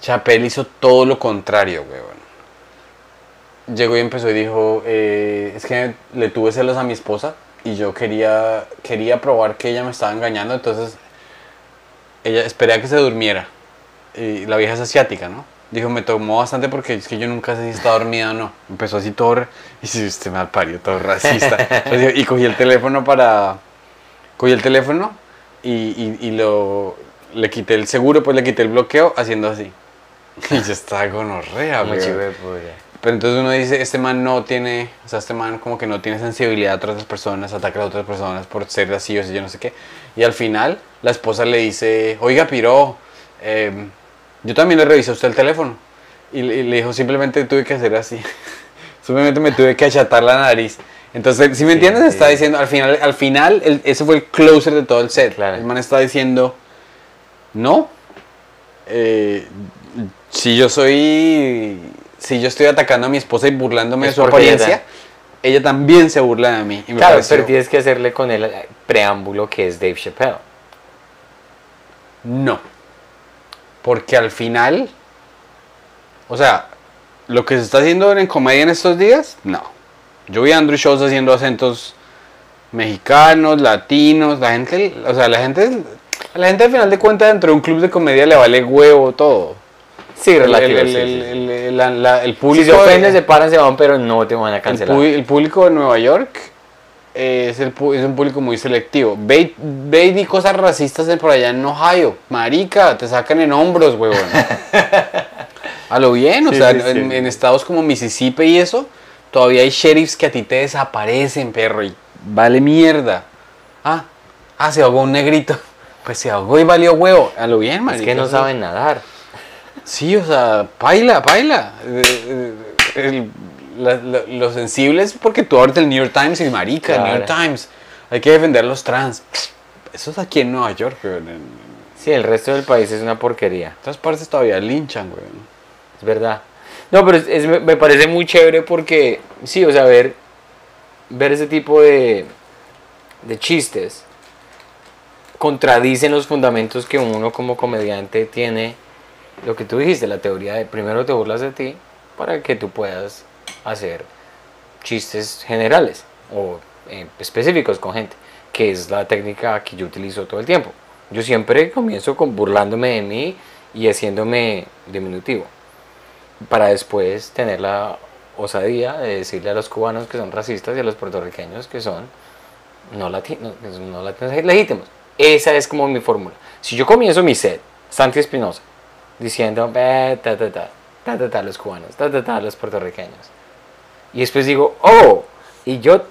Chapel hizo todo lo contrario, weón. Llegó y empezó y dijo, eh, es que le tuve celos a mi esposa y yo quería, quería probar que ella me estaba engañando, entonces ella esperé a que se durmiera. Y la vieja es asiática, ¿no? Dijo, me tomó bastante porque es que yo nunca sé si está dormida o no. Empezó así todo, y si usted me parió, todo racista. *laughs* Entonces, y cogí el teléfono para, cogí el teléfono y, y, y lo, le quité el seguro, pues le quité el bloqueo haciendo así. *laughs* Y yo estaba gonorrea, Muy Pero entonces uno dice, este man no tiene, o sea, este man como que no tiene sensibilidad a otras personas, ataca a otras personas por ser así o así, yo no sé qué. Y al final la esposa le dice, oiga, Piro, em, yo también le revisé a usted el teléfono. Y, le- y le dijo, simplemente tuve que hacer así. *laughs* simplemente me tuve que achatar la nariz. Entonces, si me Sí, entiendes, sí. está diciendo, al final, al final, el- ese fue el closer de todo el set. Claro. El man está diciendo, no, eh, si yo soy, si yo estoy atacando a mi esposa y burlándome Es de su ella apariencia, ella también se burla de mí. Y me Claro, pareció- pero tienes que hacerle con el eh, preámbulo que es Dave Chappelle. No. Porque al final, o sea, lo que se está haciendo en comedia en estos días, no. Yo vi a Andrew Schultz haciendo acentos mexicanos, latinos, la gente, o sea, la gente, a la gente al final de cuentas dentro de un club de comedia le vale huevo todo. Sí, El, relativo. el- sí, el- sí, sí. el- el- la- la- el Si público se ofenden, se paran, se van, pero no te van a El, cancelar. el público de Nueva York es, el, pu- es un público muy selectivo. Ve, ve y di cosas racistas por allá en Ohio. Marica, te sacan en hombros, huevón. *laughs* A lo bien, o Sí, sea, sí, sí. en, estados como Mississippi y eso, todavía hay sheriffs que a ti te desaparecen, perro, y vale mierda. Ah, ah, se ahogó un negrito. *laughs* Pues se ahogó y valió huevo. A lo bien, es marica. que no saben nadar. Sí, o sea, baila, baila. Eh, eh, el- la- la- lo sensible es porque tú abres el New York Times y marica, el New York. Times. Hay que defender a los trans. Eso es aquí en Nueva York. En Sí, el resto del país es una porquería. otras partes todavía linchan, weón. Es verdad. No, pero es- es- me me parece muy chévere porque, sí, o sea, ver, ver ese tipo de, de chistes contradicen los fundamentos que uno como comediante tiene. Lo que tú dijiste, la teoría de primero te burlas de ti para que tú puedas hacer chistes generales o eh, específicos con gente, que es la técnica que yo utilizo todo el tiempo. Yo siempre comienzo con burlándome de mí y haciéndome diminutivo para después tener la osadía de decirle a los cubanos que son racistas y a los puertorriqueños que son no, lati- no, que son no latinos legítimos. Esa es como mi fórmula. Si yo comienzo mi set, Santi Espinosa, diciendo "Eh, ta, ta, ta, ta, ta, ta, los cubanos, ta, ta, ta, los puertorriqueños, y después digo, oh, y yo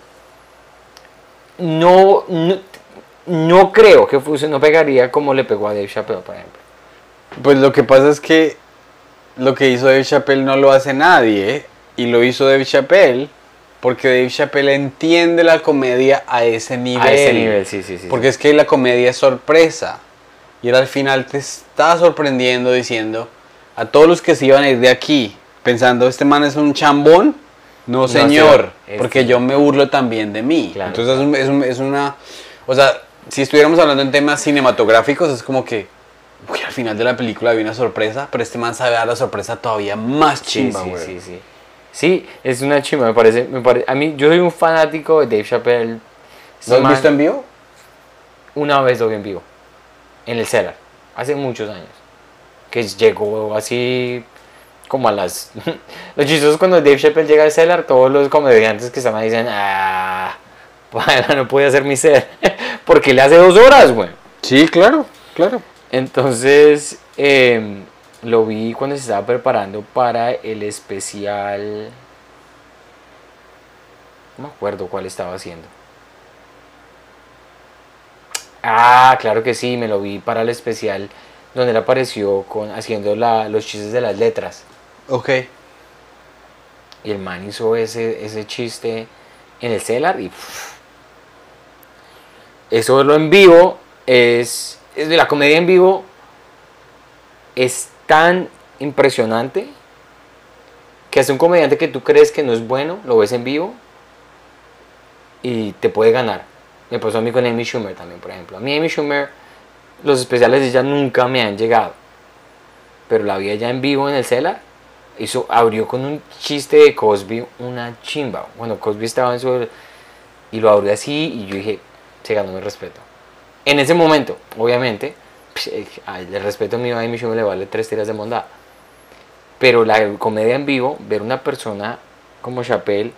no, no, no creo que fuese, no pegaría como le pegó a Dave Chappelle, por ejemplo. Pues lo que pasa es que lo que hizo Dave Chappelle no lo hace nadie. Y lo hizo Dave Chappelle porque Dave Chappelle entiende la comedia a ese nivel. A ese nivel, sí, sí, sí. Porque es que la comedia es sorpresa. Y él al final te está sorprendiendo diciendo a todos los que se iban a ir de aquí pensando, este man es un chambón. No, No, señor, es- porque yo me burlo también de mí. Claro. Entonces es, un- es un- es una... O sea, si estuviéramos hablando en temas cinematográficos, es como que... Uy, al final de la película había una sorpresa, pero este man sabe dar la sorpresa todavía más Sí, chimba, sí, güey. sí, sí. Sí, es una chimba, me parece, me pare- A mí, yo soy un fanático de Dave Chappelle. Este ¿Lo has man- visto en vivo? Una vez lo vi en vivo, en el Cellar, hace muchos años. Que llegó así como a las... *laughs* Los chistosos cuando Dave Chappelle llega al Cellar, todos los comediantes que estaban ahí dicen, ah, *laughs* bueno, no puede hacer mi set. *laughs* Porque le hace dos horas, güey. Sí, claro, claro. Entonces, eh, lo vi cuando se estaba preparando para el especial. No me acuerdo cuál estaba haciendo. Ah, claro que sí, me lo vi para el especial donde él apareció con, haciendo la- los chistes de las letras. Ok. Y el man hizo ese, ese chiste en el Cellar y pff, eso verlo en vivo es, es de la comedia en vivo es tan impresionante que hasta un comediante que tú crees que no es bueno lo ves en vivo y te puede ganar. Me pasó a mí con Amy Schumer también, por ejemplo. A mí Amy Schumer los especiales de ella nunca me han llegado, pero la vi allá en vivo en el Cellar hizo, abrió con un chiste de Cosby una chimba. Bueno, Cosby estaba en su... Y lo abrió así y yo dije, se ganó mi respeto. En ese momento, obviamente, eh, el respeto mío a Amy Schumer le vale tres tiras de mondad. Pero la comedia en vivo, ver una persona como Chappelle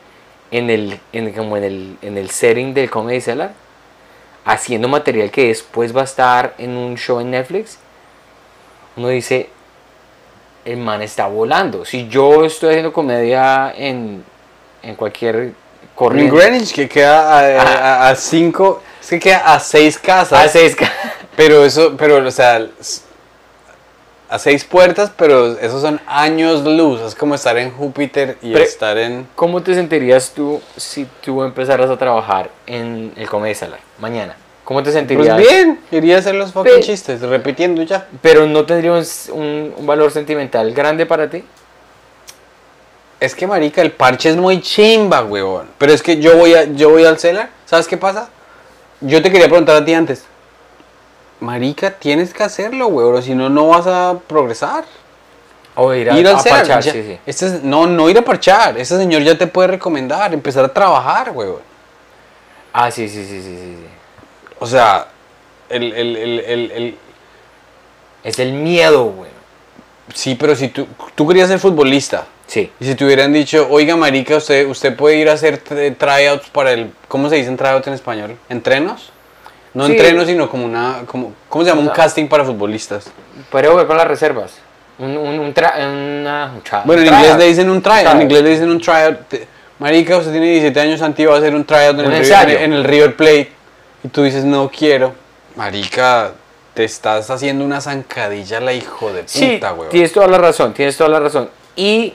en el, en, como en el, en el setting del Comedy Cellar, haciendo material que después va a estar en un show en Netflix, uno dice, el man está volando. Si yo estoy haciendo comedia en, en cualquier En corriente, Greenwich, que queda a, Ah. a- a cinco, es que queda a seis casas. a seis ca- Pero eso, pero, o sea, a seis puertas, pero esos son años luz. Es como estar en Júpiter y Pero- estar en. ¿Cómo te sentirías tú si tú empezaras a trabajar en el Comedy Cellar mañana? ¿Cómo te sentirías? Pues bien, iría a hacer los fucking chistes, repitiendo ya. Pero no tendría un, valor sentimental grande para ti. Es que marica, el parche es muy chimba, weón. Pero es que yo voy a, yo voy al celar. ¿Sabes qué pasa? Yo te quería preguntar a ti antes. Marica, tienes que hacerlo, weón. o Si no, no vas a progresar. O ir a, ir al a parchar, ya- sí, sí. este es- no, no ir a parchar. Ese señor ya te puede recomendar, empezar a trabajar, weón. Ah, sí, sí, sí, sí, sí. O sea, el, el, el, el, Es el miedo, güey. sí, pero si tú, tú querías ser futbolista. Sí. Y si te hubieran dicho, oiga, marica, usted, usted puede ir a hacer tryouts para el, ¿cómo se dicen tryouts en español? ¿Entrenos? No Sí. entrenos, sino como una, como, ¿cómo se llama? Un casting para futbolistas. Podría jugar con las reservas. Un, un, un, tra- una- un tra- Bueno, en inglés le dicen un tryout, en inglés le dicen un tryout. Marica, usted tiene 17 años, Santi, va a hacer un tryout en, el, River, ensayo. en el River Plate. Y tú dices, no quiero. Marica, te estás haciendo una zancadilla la hijo de Sí, puta, weón. tienes toda la razón, tienes toda la razón. Y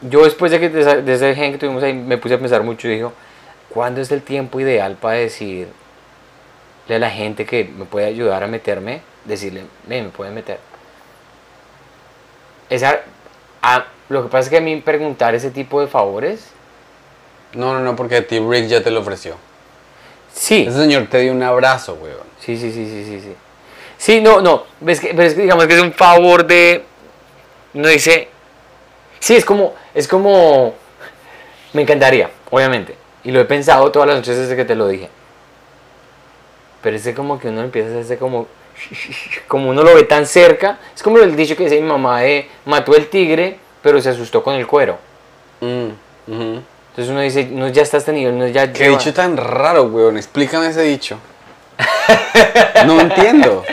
yo después de, que, de, esa- de ese gen que tuvimos ahí, me puse a pensar mucho y digo, ¿cuándo es el tiempo ideal para decirle a la gente que me puede ayudar a meterme? Decirle, "Ven, me pueden meter. Esa, ah, lo que pasa es que a mí preguntar ese tipo de favores, No, no, no, porque a ti Rick ya te lo ofreció. sí, Ese señor te dio un abrazo, weón. sí, sí, sí, sí, sí, sí. Sí, no, no, ves que, pero es que digamos que es un favor de, no dice, sí, es como, es como, me encantaría, obviamente, y lo he pensado todas las noches desde que te lo dije, pero es como que uno empieza a hacerse como, *laughs* como uno lo ve tan cerca, es como el dicho que dice mi mamá de, mató el tigre, pero se asustó con el cuero, Mm, ujú. entonces uno dice, no, ya está a este nivel, no, ya Qué lleva- dicho tan raro, weón. Explícame ese dicho. *laughs* no entiendo.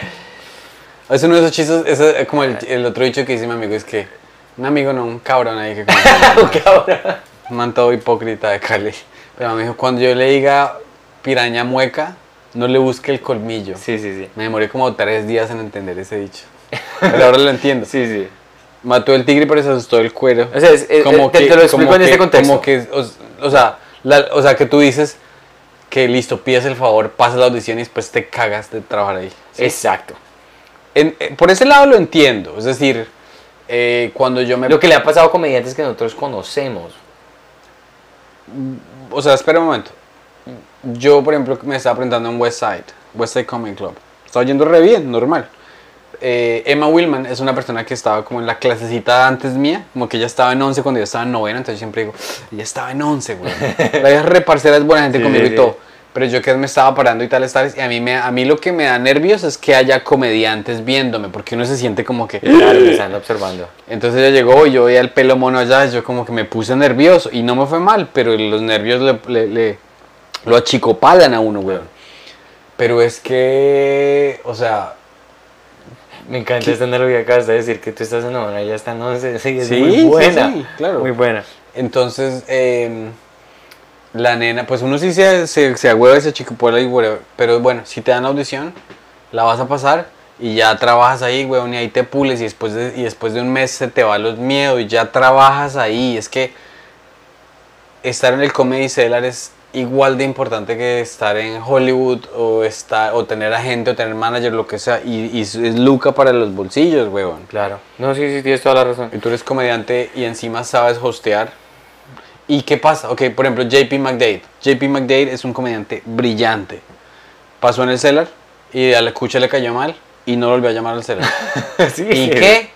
Es uno de esos chistes, eh, como el, el otro dicho que dice mi amigo, es que un amigo no, un cabrón ahí que *laughs* un man todo hipócrita de Cali. Pero me dijo, cuando yo le diga piraña mueca, no le busque el colmillo. Sí, sí, sí, Me demoré como tres días en entender ese dicho. *laughs* Pero ahora lo entiendo. sí, sí. Mató el tigre, pero se asustó el cuero. O sea, es- es- te- te lo explico como en este que- contexto. Como que, o, o sea, la- o sea, que tú dices que listo, pides el favor, pasas la audición y después te cagas de trabajar ahí. ¿sí? Exacto. En- eh, por ese lado lo entiendo. Es decir, eh, cuando yo me... Lo que le ha pasado a comediantes que nosotros conocemos. O sea, espera un momento. Yo, por ejemplo, me estaba presentando en West Side, West Side Comedy Club. Estaba yendo re bien, normal. Eh, Emma Willman es una persona que estaba como en la clasecita antes mía, como que ella estaba en 11 cuando yo estaba en novena, entonces yo siempre digo, ella estaba en 11, güey. *laughs* La reparcera es buena gente Sí, conmigo sí, y todo. Pero yo que me estaba parando y tales, tales, y a mí, me, a mí lo que me da nervios es que haya comediantes viéndome, porque uno se siente como que... Claro, me están observando. Entonces ella llegó y yo veía el pelo mono allá, yo como que me puse nervioso y no me fue mal, pero los nervios le, le- le- lo achicopalan a uno, weón. Pero es que, o sea, Me encanta esta analogía que acabas de decir que tú estás en y ya está en once. Sí, es Sí, muy buena. sí, claro. Muy buena. Entonces, eh, la nena, pues uno sí se, se, se agüeva y se chicupola y whatever, pero bueno, si te dan audición, la vas a pasar y ya trabajas ahí, weón, y ahí te pules y después de, y después de un mes se te van los miedos y ya trabajas ahí. Es que estar en el Comedy Cellar es igual de importante que estar en Hollywood o, estar, o tener agente o tener manager, lo que sea, y, y es luca para los bolsillos, weón. Claro. No, sí, sí, tienes toda la razón. Y tú eres comediante y encima sabes hostear. ¿Y qué pasa? Ok, por ejemplo, JP McDade. JP McDade es un comediante brillante. Pasó en el Cellar y a la escucha le cayó mal y no lo volvió a llamar al Cellar. *laughs* sí. ¿Y qué?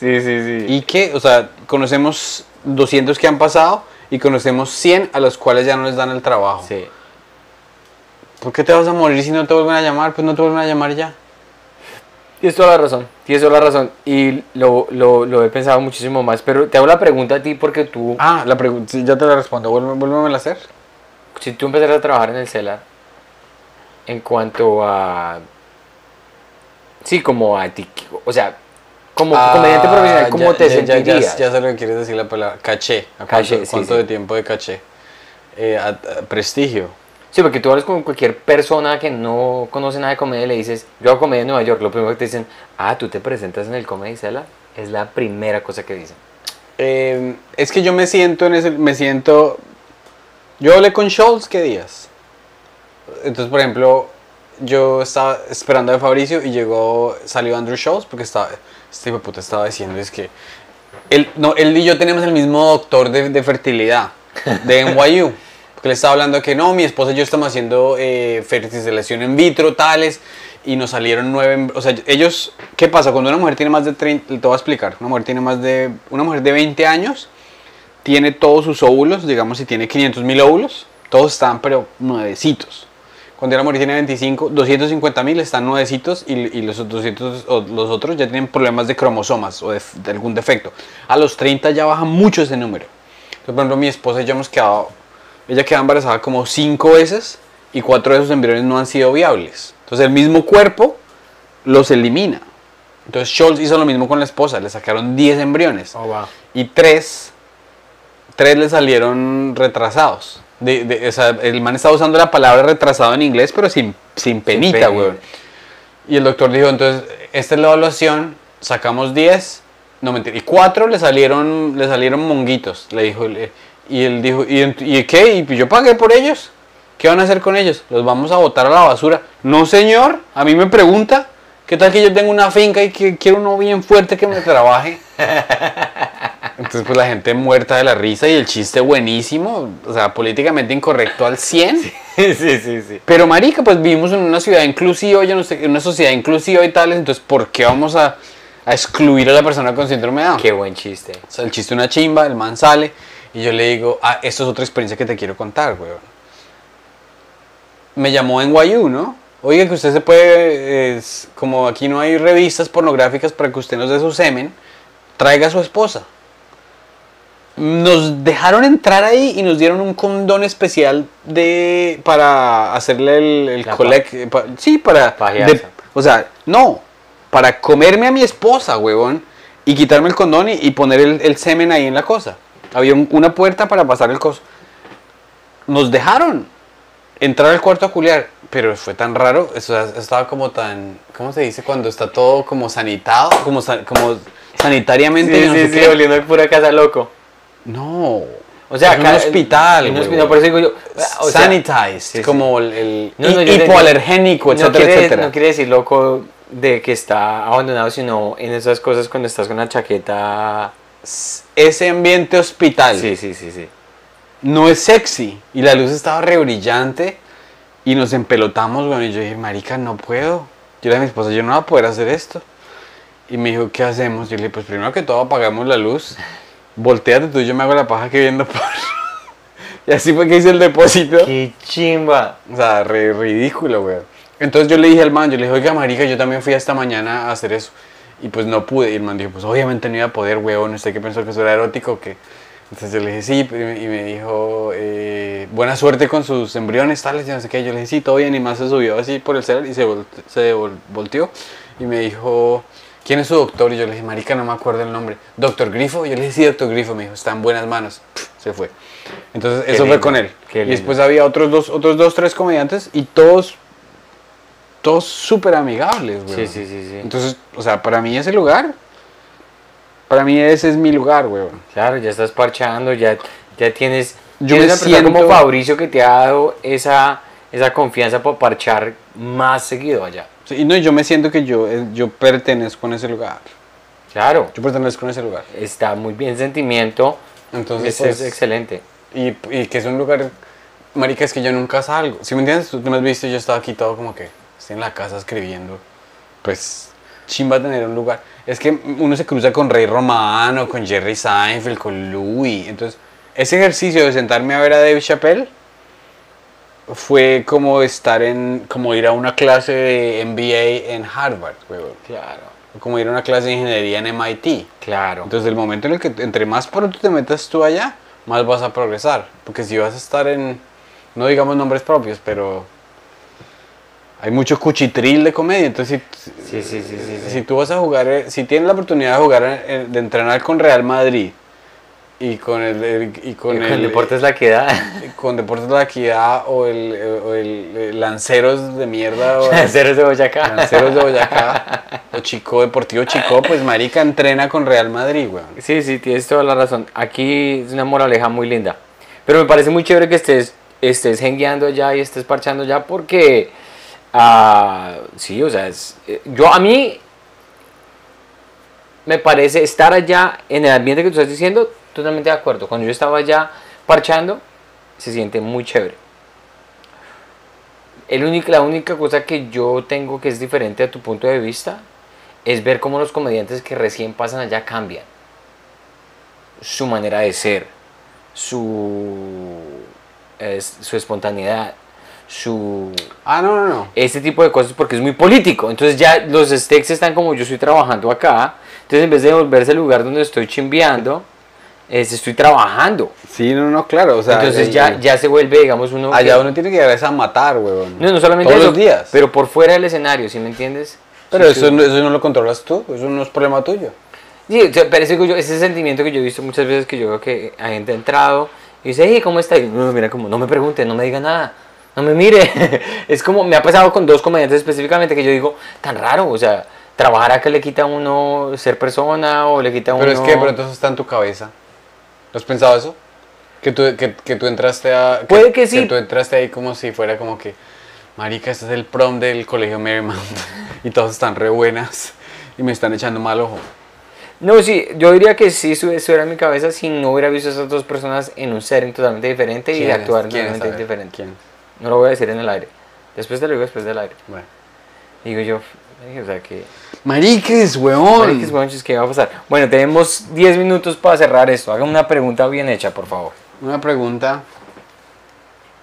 Sí, sí, sí. ¿Y qué? O sea, conocemos 200 que han pasado y conocemos 100 a los cuales ya no les dan el trabajo. Sí. ¿Por qué te vas a morir si no te vuelven a llamar? Pues no te vuelven a llamar ya. Tienes toda la razón, tienes toda la razón. Y lo, lo, lo he pensado muchísimo más. Pero te hago la pregunta a ti porque tú, Ah, la pregunta, sí, ya te la respondo. Vuelve- Vuélvemela a hacer. si tú empezaras a trabajar en el CELAR, en cuanto a... Sí, como a ti, o sea, como Ah, comediante profesional, ¿cómo ya- te ya- ya- sentirías? Ya, sé lo que quieres decir la palabra. Caché. ¿A Caché, cuánto, sí, cuánto sí. de tiempo de caché? Eh, a- a- prestigio. Sí, porque tú hablas con cualquier persona que no conoce nada de comedia y le dices, yo hago comedia en Nueva York, lo primero que te dicen, ah, tú te presentas en el Comedy Cellar, es la primera cosa que dicen. Eh, es que yo me siento en ese. Me siento. Yo hablé con Schultz, ¿qué días? Entonces, por ejemplo, yo estaba esperando a Fabricio y llegó. Salió Andrew Schultz porque estaba. Este hijo de puta estaba diciendo es que. Él, no, él y yo tenemos el mismo doctor de, de fertilidad de *laughs* NYU. Porque le estaba hablando de que no, mi esposa y yo estamos haciendo eh, fertilización in vitro, tales, y nos salieron nueve. O sea, ellos, ¿qué pasa? Cuando una mujer tiene más de 30, te voy a explicar. Una mujer tiene más de. Una mujer de 20 años tiene todos sus óvulos, digamos, si tiene 500 mil óvulos, todos están, pero nuevecitos. Cuando una mujer tiene 25, 250 mil están nuevecitos y, y los, 200, o los otros ya tienen problemas de cromosomas o de, de algún defecto. A los 30 ya baja mucho ese número. Entonces, por ejemplo, mi esposa y yo hemos quedado, ella queda embarazada como 5 veces y 4 de esos embriones no han sido viables. Entonces el mismo cuerpo los elimina. Entonces Scholz hizo lo mismo con la esposa, le sacaron 10 embriones Oh, wow. y 3 tres le salieron retrasados. De, de- o sea, el man estaba usando la palabra retrasado en inglés, pero sin, sin penita, weón. Y el doctor dijo, entonces, esta es la evaluación, sacamos 10, no mentira, y 4 le salieron, le salieron monguitos, le dijo. le- y él dijo, ¿y, ¿y qué? ¿Y yo pagué por ellos? ¿Qué van a hacer con ellos? ¿Los vamos a botar a la basura? No, señor, a mí me pregunta, ¿qué tal que yo tengo una finca y que quiero uno bien fuerte que me trabaje? *laughs* Entonces, pues la gente muerta de la risa y el chiste buenísimo, o sea, políticamente incorrecto al 100. *laughs* sí, sí, sí. Pero marica, pues vivimos en una ciudad inclusiva, yo no sé, en una sociedad inclusiva y tales, entonces ¿por qué vamos a, a excluir a la persona con síndrome de Down? Qué buen chiste. O sea, el chiste es una chimba, el man sale y yo le digo, ah, esto es otra experiencia que te quiero contar, weón. Me llamó en NYU, ¿no? Oiga, que usted se puede, es, como aquí no hay revistas pornográficas para que usted nos dé su semen, traiga a su esposa. Nos dejaron entrar ahí y nos dieron un condón especial de para hacerle el, el La collect- pa- sí, para de- o sea, no, para comerme a mi esposa, huevón, y quitarme el condón y, y poner el, el semen ahí en la cosa. Había un- una puerta para pasar el coso. Nos dejaron entrar al cuarto a culiar, pero fue tan raro, estaba como tan, ¿cómo se dice? Cuando está todo como sanitado, como, sa- como sanitariamente, Sí, no sí, sí, oliendo pura casa loco. No. O sea, Es un hospital, en un hospital, por eso digo yo. O sea, Sanitized, sí, sí. como el, el No, no, hipoalergénico, no etcétera, quiere, etcétera. No quiere decir loco de que está abandonado, sino en esas cosas cuando estás con la chaqueta. Ese ambiente hospital Sí, sí, sí, sí. no es sexy. Y la luz estaba re brillante y nos empelotamos, bueno, y yo dije, marica, no puedo. Yo le dije a mi esposa, yo no voy a poder hacer esto. Y me dijo, ¿qué hacemos? Yo le dije, pues primero que todo apagamos la luz, volteate tú y yo me hago la paja que viendo *laughs* por... y así fue que hice el depósito. ¡Qué chimba! O sea, re ridículo, güey. Entonces yo le dije al man, yo le dije, oiga, marica, yo también fui esta mañana a hacer eso. Y pues no pude. Y el man dijo, pues obviamente no iba a poder, weón. ¿Usted qué pensó que eso era erótico o qué? Entonces yo le dije, sí. Y me dijo, eh, buena suerte con sus embriones, tales, y no sé qué. Yo le dije, sí, todo bien. Y más se subió así por el celular y se, vol- se vol- volteó. y me dijo, ¿quién es su doctor? Y yo le dije, marica, no me acuerdo el nombre. ¿Doctor Grifo? Y yo le dije, sí, doctor Grifo. Me dijo, está en buenas manos. Se fue. Entonces, Qué eso fue con él. qué Y lindo. después había otros dos, otros dos, tres comediantes y todos, todos súper amigables, güey. Sí, sí, sí, sí. Entonces, o sea, para mí ese lugar, para mí ese es mi lugar, güey. Claro, ya estás parchando, ya, ya tienes, Yo tienes me persona como siento- Fabricio que te ha dado esa, esa confianza para parchar más seguido allá. Sí, y no, yo me siento que yo, eh, yo pertenezco a ese lugar. Claro, Yo pertenezco a ese lugar. está muy bien sentimiento, Entonces, eso es pues, excelente. Y, y que es un lugar, marica, es que yo nunca salgo. Si me entiendes, tú, tú me has visto, yo estaba aquí todo como que estoy en la casa escribiendo. Pues, chimba tener un lugar. Es que uno se cruza con Rey Romano, con Jerry Seinfeld, con Louis. Entonces, ese ejercicio de sentarme a ver a Dave Chappelle fue como estar en, como ir a una clase de MBA en Harvard. Claro, Como ir a una clase de ingeniería en MIT. claro. Entonces, el momento en el que entre más pronto te metas tú allá, más vas a progresar. Porque si vas a estar en, no digamos nombres propios, pero hay mucho cuchitril de comedia. Entonces, si, sí, sí, sí, sí, sí. si tú vas a jugar, eh, si tienes la oportunidad de jugar, eh, de entrenar con Real Madrid y con el, el- y con Y con el, Deportes La Equidad, con Deportes de la Equidad o el, eh, o el, eh, Lanceros de mierda o *laughs* Lanceros de Boyacá. Lanceros de Boyacá o Chico Deportivo Chico, pues marica entrena con Real Madrid, weón. Sí, sí, tienes toda la razón. Aquí es una moraleja muy linda. Pero me parece muy chévere que estés, estés jengueando allá y estés parchando allá porque, ah, sí, o sea, es- eh, yo a mí me parece estar allá en el ambiente que tú estás diciendo, totalmente de acuerdo. Cuando yo estaba allá parchando, se siente muy chévere. El único, la única cosa que yo tengo que es diferente a tu punto de vista es ver cómo los comediantes que recién pasan allá cambian su manera de ser, su, es- su espontaneidad, su Ah, no, no, no. este tipo de cosas porque es muy político. Entonces ya los stakes están como yo estoy trabajando acá. Entonces en vez de volverse el lugar donde estoy chimbeando, es, estoy trabajando. Sí, no, no, claro. O sea, Entonces eh, ya, ya se vuelve, digamos, uno... Allá que- uno tiene que llegar a matar, weón. no, no solamente Todos eso, los días. pero por fuera del escenario, ¿sí me entiendes? Pero Sí, eso, no- eso no lo controlas tú, eso no es problema tuyo. Sí, pero ese, ese sentimiento que yo he visto muchas veces que yo veo que hay gente ha entrado y dice, hey, ¿cómo está? Y no, mira, como, no me pregunte, no me diga nada, no me mire. *laughs* es como, me ha pasado con dos comediantes específicamente que yo digo, tan raro, o sea, trabajar acá le quita a uno ser persona o le quita a uno... Pero es que, pero entonces está en tu cabeza. ¿No has pensado eso? Que tú, que, que tú entraste a... Puede que sí. Que tú entraste ahí como si fuera como que... Marica, este es el prom del colegio Marymount. *laughs* y todos están re buenas. Y me están echando mal ojo. No, sí, yo diría que sí, eso, eso era en mi cabeza si no hubiera visto a esas dos personas en un setting totalmente diferente y actuar totalmente diferente. ¿quién? No lo voy a decir en el aire. Después te lo digo después del aire. Bueno. Digo yo, o sea que... Mariques, weón. Mariquis, guanchis, ¿qué va a pasar? Bueno, tenemos 10 minutos para cerrar esto. Hagan una pregunta bien hecha, por favor. Una pregunta.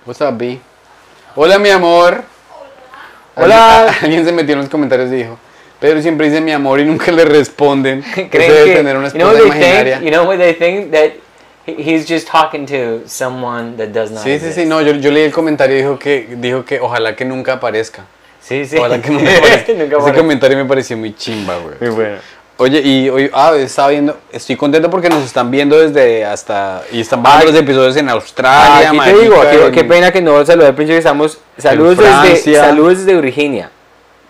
What's up, B? Hola, mi amor. Hola. Alguien, alguien se metió en los comentarios y dijo, Pedro siempre dice mi amor y nunca le responden. *laughs* Creen Ese debe que, tener una you know esposa what they imaginaria. think? You know what they think that he- he's just talking to someone that does not Sí, sí, exist. sí, no, yo, yo leí el comentario y dijo que, dijo que ojalá que nunca aparezca. Sí, sí. Ojalá *laughs* que nunca Ese comentario me pareció muy chimba, güey. Muy bueno. Oye, y hoy, ah, estaba viendo, estoy contento porque nos están viendo desde hasta, y están viendo los episodios en Ah, Australia, aquí te digo, aquí- en- qué pena que no saludé al principio. Estamos. Saludos desde, saludos desde Virginia.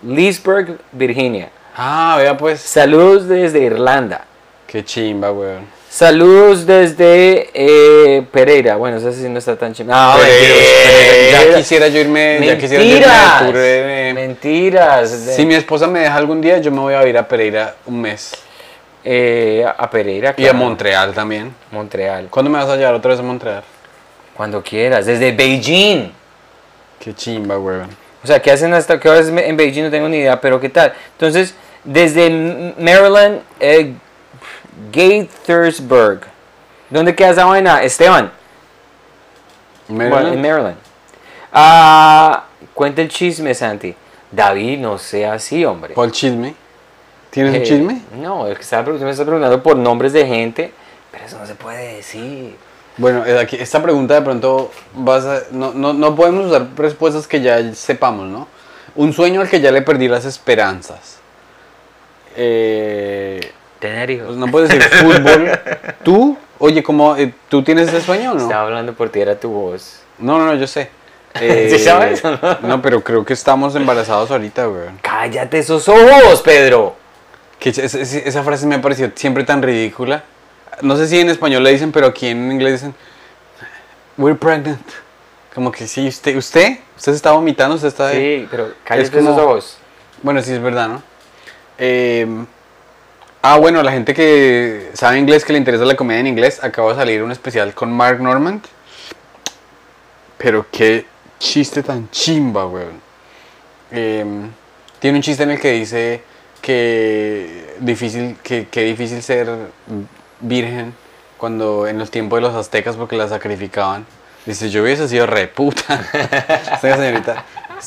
Leesburg, Virginia. Ah, vea pues, Saludos desde Irlanda. qué chimba, weón. Saludos desde eh, Pereira. Bueno, eso sí no está tan Pero, mentira. ya quisiera yo irme, ya quisiera yo irme Mentiras. de tour de- Mentiras. Si mi esposa me deja algún día, yo me voy a ir a Pereira un mes. Eh, a Pereira. Y a claro. Montreal también. Montreal. ¿Cuándo me vas a llevar otra vez a Montreal? Cuando quieras. Desde Beijing. Qué chimba, weón. O sea, ¿qué hacen hasta qué horas en Beijing? No tengo ni idea, pero ¿qué tal? Entonces, desde Maryland, eh, Gaithersburg. ¿Dónde queda esa vaina? Esteban. Bueno, en Maryland. Ah, cuenta el chisme, Santi. David, no sea así, hombre. ¿Cuál chisme? ¿Tienes Eh, un chisme? No, es que estaba, me está preguntando por nombres de gente, pero eso no se puede decir. Bueno, eh, aquí, esta pregunta de pronto vas a, no, no, no podemos usar respuestas que ya sepamos, ¿no? Un sueño al que ya le perdí las esperanzas. Eh, Tener hijos. pues no puedes decir fútbol. *laughs* ¿Tú? Oye, ¿cómo, eh, ¿tú tienes ese sueño o no? Estaba hablando por ti, era tu voz. No, no, no, yo sé. *laughs* ¿Sí sabes no? No, pero creo que estamos embarazados ahorita, güey. ¡Cállate esos ojos, Pedro! Que esa, esa- frase me ha parecido siempre tan ridícula. No sé si en español le dicen, pero aquí en inglés dicen, we're pregnant. Como que sí, usted, usted, usted se está vomitando, usted está... Sí, pero cállate como- esos ojos. Bueno, sí, es verdad, ¿no? Eh, ah, bueno, la gente que sabe inglés, que le interesa la comedia en inglés, acaba de salir un especial con Mark Normand. Pero qué chiste tan chimba, weón. Eh, tiene un chiste en el que dice que difícil, que, que difícil ser virgen cuando en los tiempos de los aztecas porque la sacrificaban. Dice, yo hubiese sido reputa. *laughs* Esta señorita,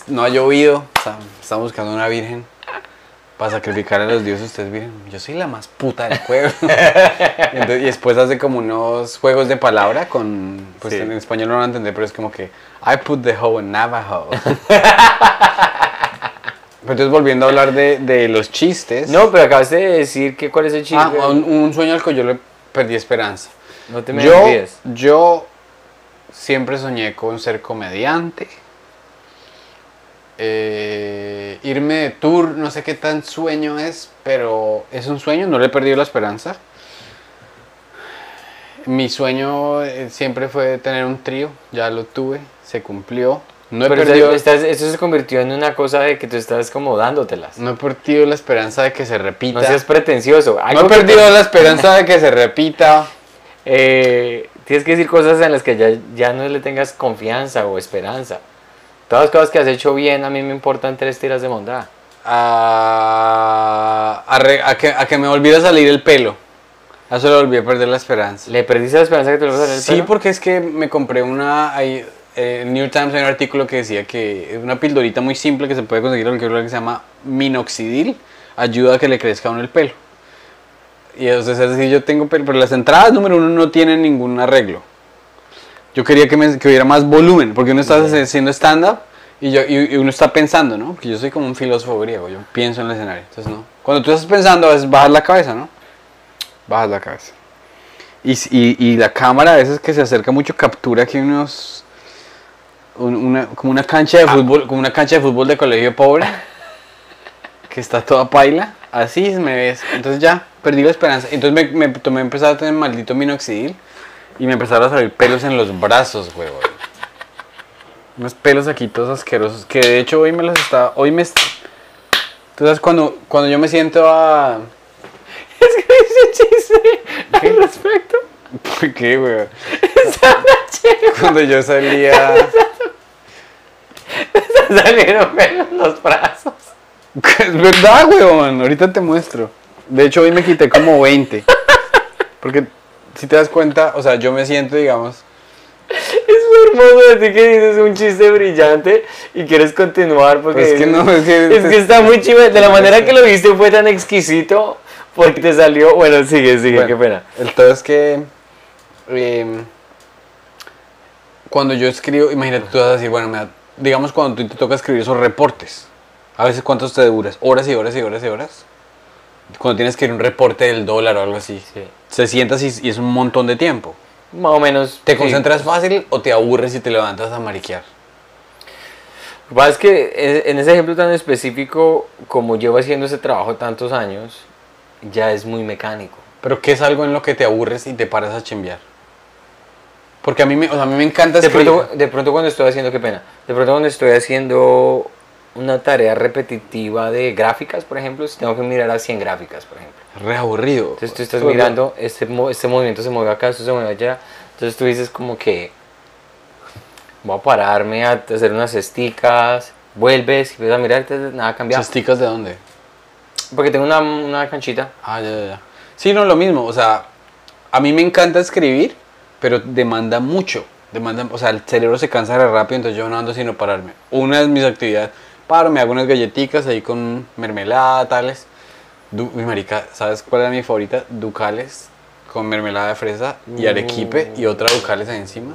no ha llovido, está- estamos buscando una virgen para sacrificar a los dioses, usted es virgen. Yo soy la más puta del juego. y, *laughs* entonces- y después hace como unos juegos de palabra con, pues Sí. en español no lo van a entender, pero es como que, I put the hoe in Navajo. *laughs* Pero entonces volviendo a hablar de, de los chistes. No, pero acabaste de decir que cuál es el chiste. Ah, un, un sueño al que yo le perdí esperanza. no te me Yo, yo siempre soñé con ser comediante. Eh, irme de tour, no sé qué tan sueño es, pero es un sueño, no le he perdido la esperanza. Mi sueño eh, siempre fue tener un trío, ya lo tuve, se cumplió. No he, Pero perdido, estás- eso se convirtió en una cosa de que tú estás como dándotelas. no he perdido la esperanza de que se repita. No seas pretencioso. No he te- perdido la esperanza de que se repita. *laughs* Eh, tienes que decir cosas en las que ya, ya no le tengas confianza o esperanza. Todas las cosas que has hecho bien, a mí me importan tres tiras de bondad. a, a re- a que, a que me volviera a salir el pelo. A eso le volví a perder la esperanza. ¿Le perdiste la esperanza que te lo vas a salir el Sí, pelo? porque es que me compré una... Hay, eh, en New Times hay un artículo que decía que es una pildorita muy simple que se puede conseguir en cualquier lugar que se llama minoxidil. Ayuda a que le crezca a uno el pelo. Y sea, es decir, yo tengo pelo, pero las entradas número uno no tienen ningún arreglo. Yo quería que, me, que hubiera más volumen, porque uno está haciendo stand-up y, yo, y, y uno está pensando, ¿no? Porque yo soy como un filósofo griego, yo pienso en el escenario. Entonces, no. Cuando tú estás pensando, a veces bajas la cabeza, ¿no? Bajas la cabeza. Y, y, y la cámara a veces que se acerca mucho captura aquí unos... un- una, como una cancha de fútbol, como una cancha de fútbol de colegio pobre. que está toda paila. Así me ves. Entonces ya, perdí la esperanza. Entonces me, me tomé empezar a tener maldito minoxidil. Y me empezaron a salir pelos en los brazos, huevón. Unos pelos aquí todos asquerosos. Que de hecho hoy me los está. Hoy me. sabes, cuando, cuando yo me siento a. *laughs* Es que ese chiste al respecto. ¿Por qué, *laughs* chévere. Cuando yo salía. *laughs* Salieron pelos en los brazos. Es verdad, weón. Ahorita te muestro. De hecho, hoy me quité como 20. Porque si te das cuenta, o sea, yo me siento, digamos. Es muy hermoso de ti que dices un chiste brillante y quieres continuar porque Pues es que no, es que- es que está muy chido. De la manera que lo viste fue tan exquisito porque te salió. Bueno, sigue, sigue, Bueno, qué pena. El todo es que. em, cuando yo escribo, imagínate, tú vas a decir, bueno, me da- digamos cuando tú te toca escribir esos reportes. A veces, ¿cuántos te duras? Horas y horas y horas y horas. Cuando tienes que ir un reporte del dólar o algo así. Sí. Se sientas y, y es un montón de tiempo. Más o menos. ¿Te sí. concentras fácil o te aburres y te levantas a mariquear? Lo que pasa es que en- ese ejemplo tan específico, como llevo haciendo ese trabajo tantos años, ya es muy mecánico. Pero ¿qué es algo en lo que te aburres y te paras a chimbear? Porque a mí me, o sea, a mí me encanta De escribir. pronto, de pronto cuando estoy haciendo, qué pena, de pronto cuando estoy haciendo una tarea repetitiva de gráficas, por ejemplo, si tengo que mirar a 100 gráficas, por ejemplo. Re aburrido. Entonces tú estás mirando, este, este movimiento se mueve acá, esto se mueve allá. Entonces tú dices como que voy a pararme a hacer unas cesticas, vuelves y empiezas a mirar, nada ha cambiado. ¿Cesticas de dónde? Porque tengo una, una canchita. Ah, ya, ya, ya. Sí, no, lo mismo. O sea, a mí me encanta escribir, pero demanda mucho. Demanda, o sea, el cerebro se cansa rápido, entonces yo no ando sino pararme. Una de mis actividades, paro, me hago unas galletitas ahí con mermelada, tales. Du mi marica, ¿sabes cuál era mi favorita? Ducales con mermelada de fresa y arequipe y otra ducales ahí encima.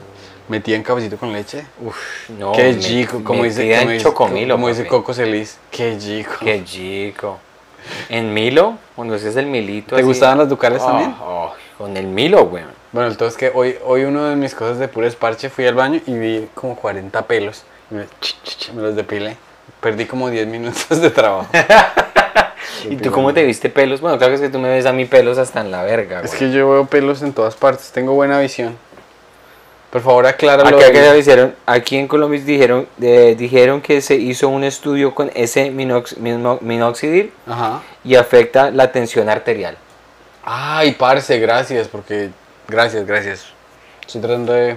Metía en cafecito con leche. Uf, no. qué chico, como dice, como dice, chocomilo, como dice. Coco Celis. Qué chico. Qué chico. En Milo, cuando hacías el milito. ¿Te así- gustaban las ducales Oh, también? oh, con el Milo, weón. Bueno, entonces que hoy, hoy uno de mis cosas de puro esparche fui al baño y vi como 40 pelos. Me los depilé. Perdí como 10 minutos de trabajo. *laughs* *laughs* ¿Y tú cómo te viste pelos? Bueno, claro que es que tú me ves a mí pelos hasta en la verga, Es güey. que yo veo pelos en todas partes, tengo buena visión. Por favor, acláralo. Aquí, en Colombia dijeron, eh, dijeron que se hizo un estudio con ese minox, mino- minoxidil Ajá. y afecta la tensión arterial. Ay, parce, gracias, porque... Gracias, gracias. Estoy tratando de...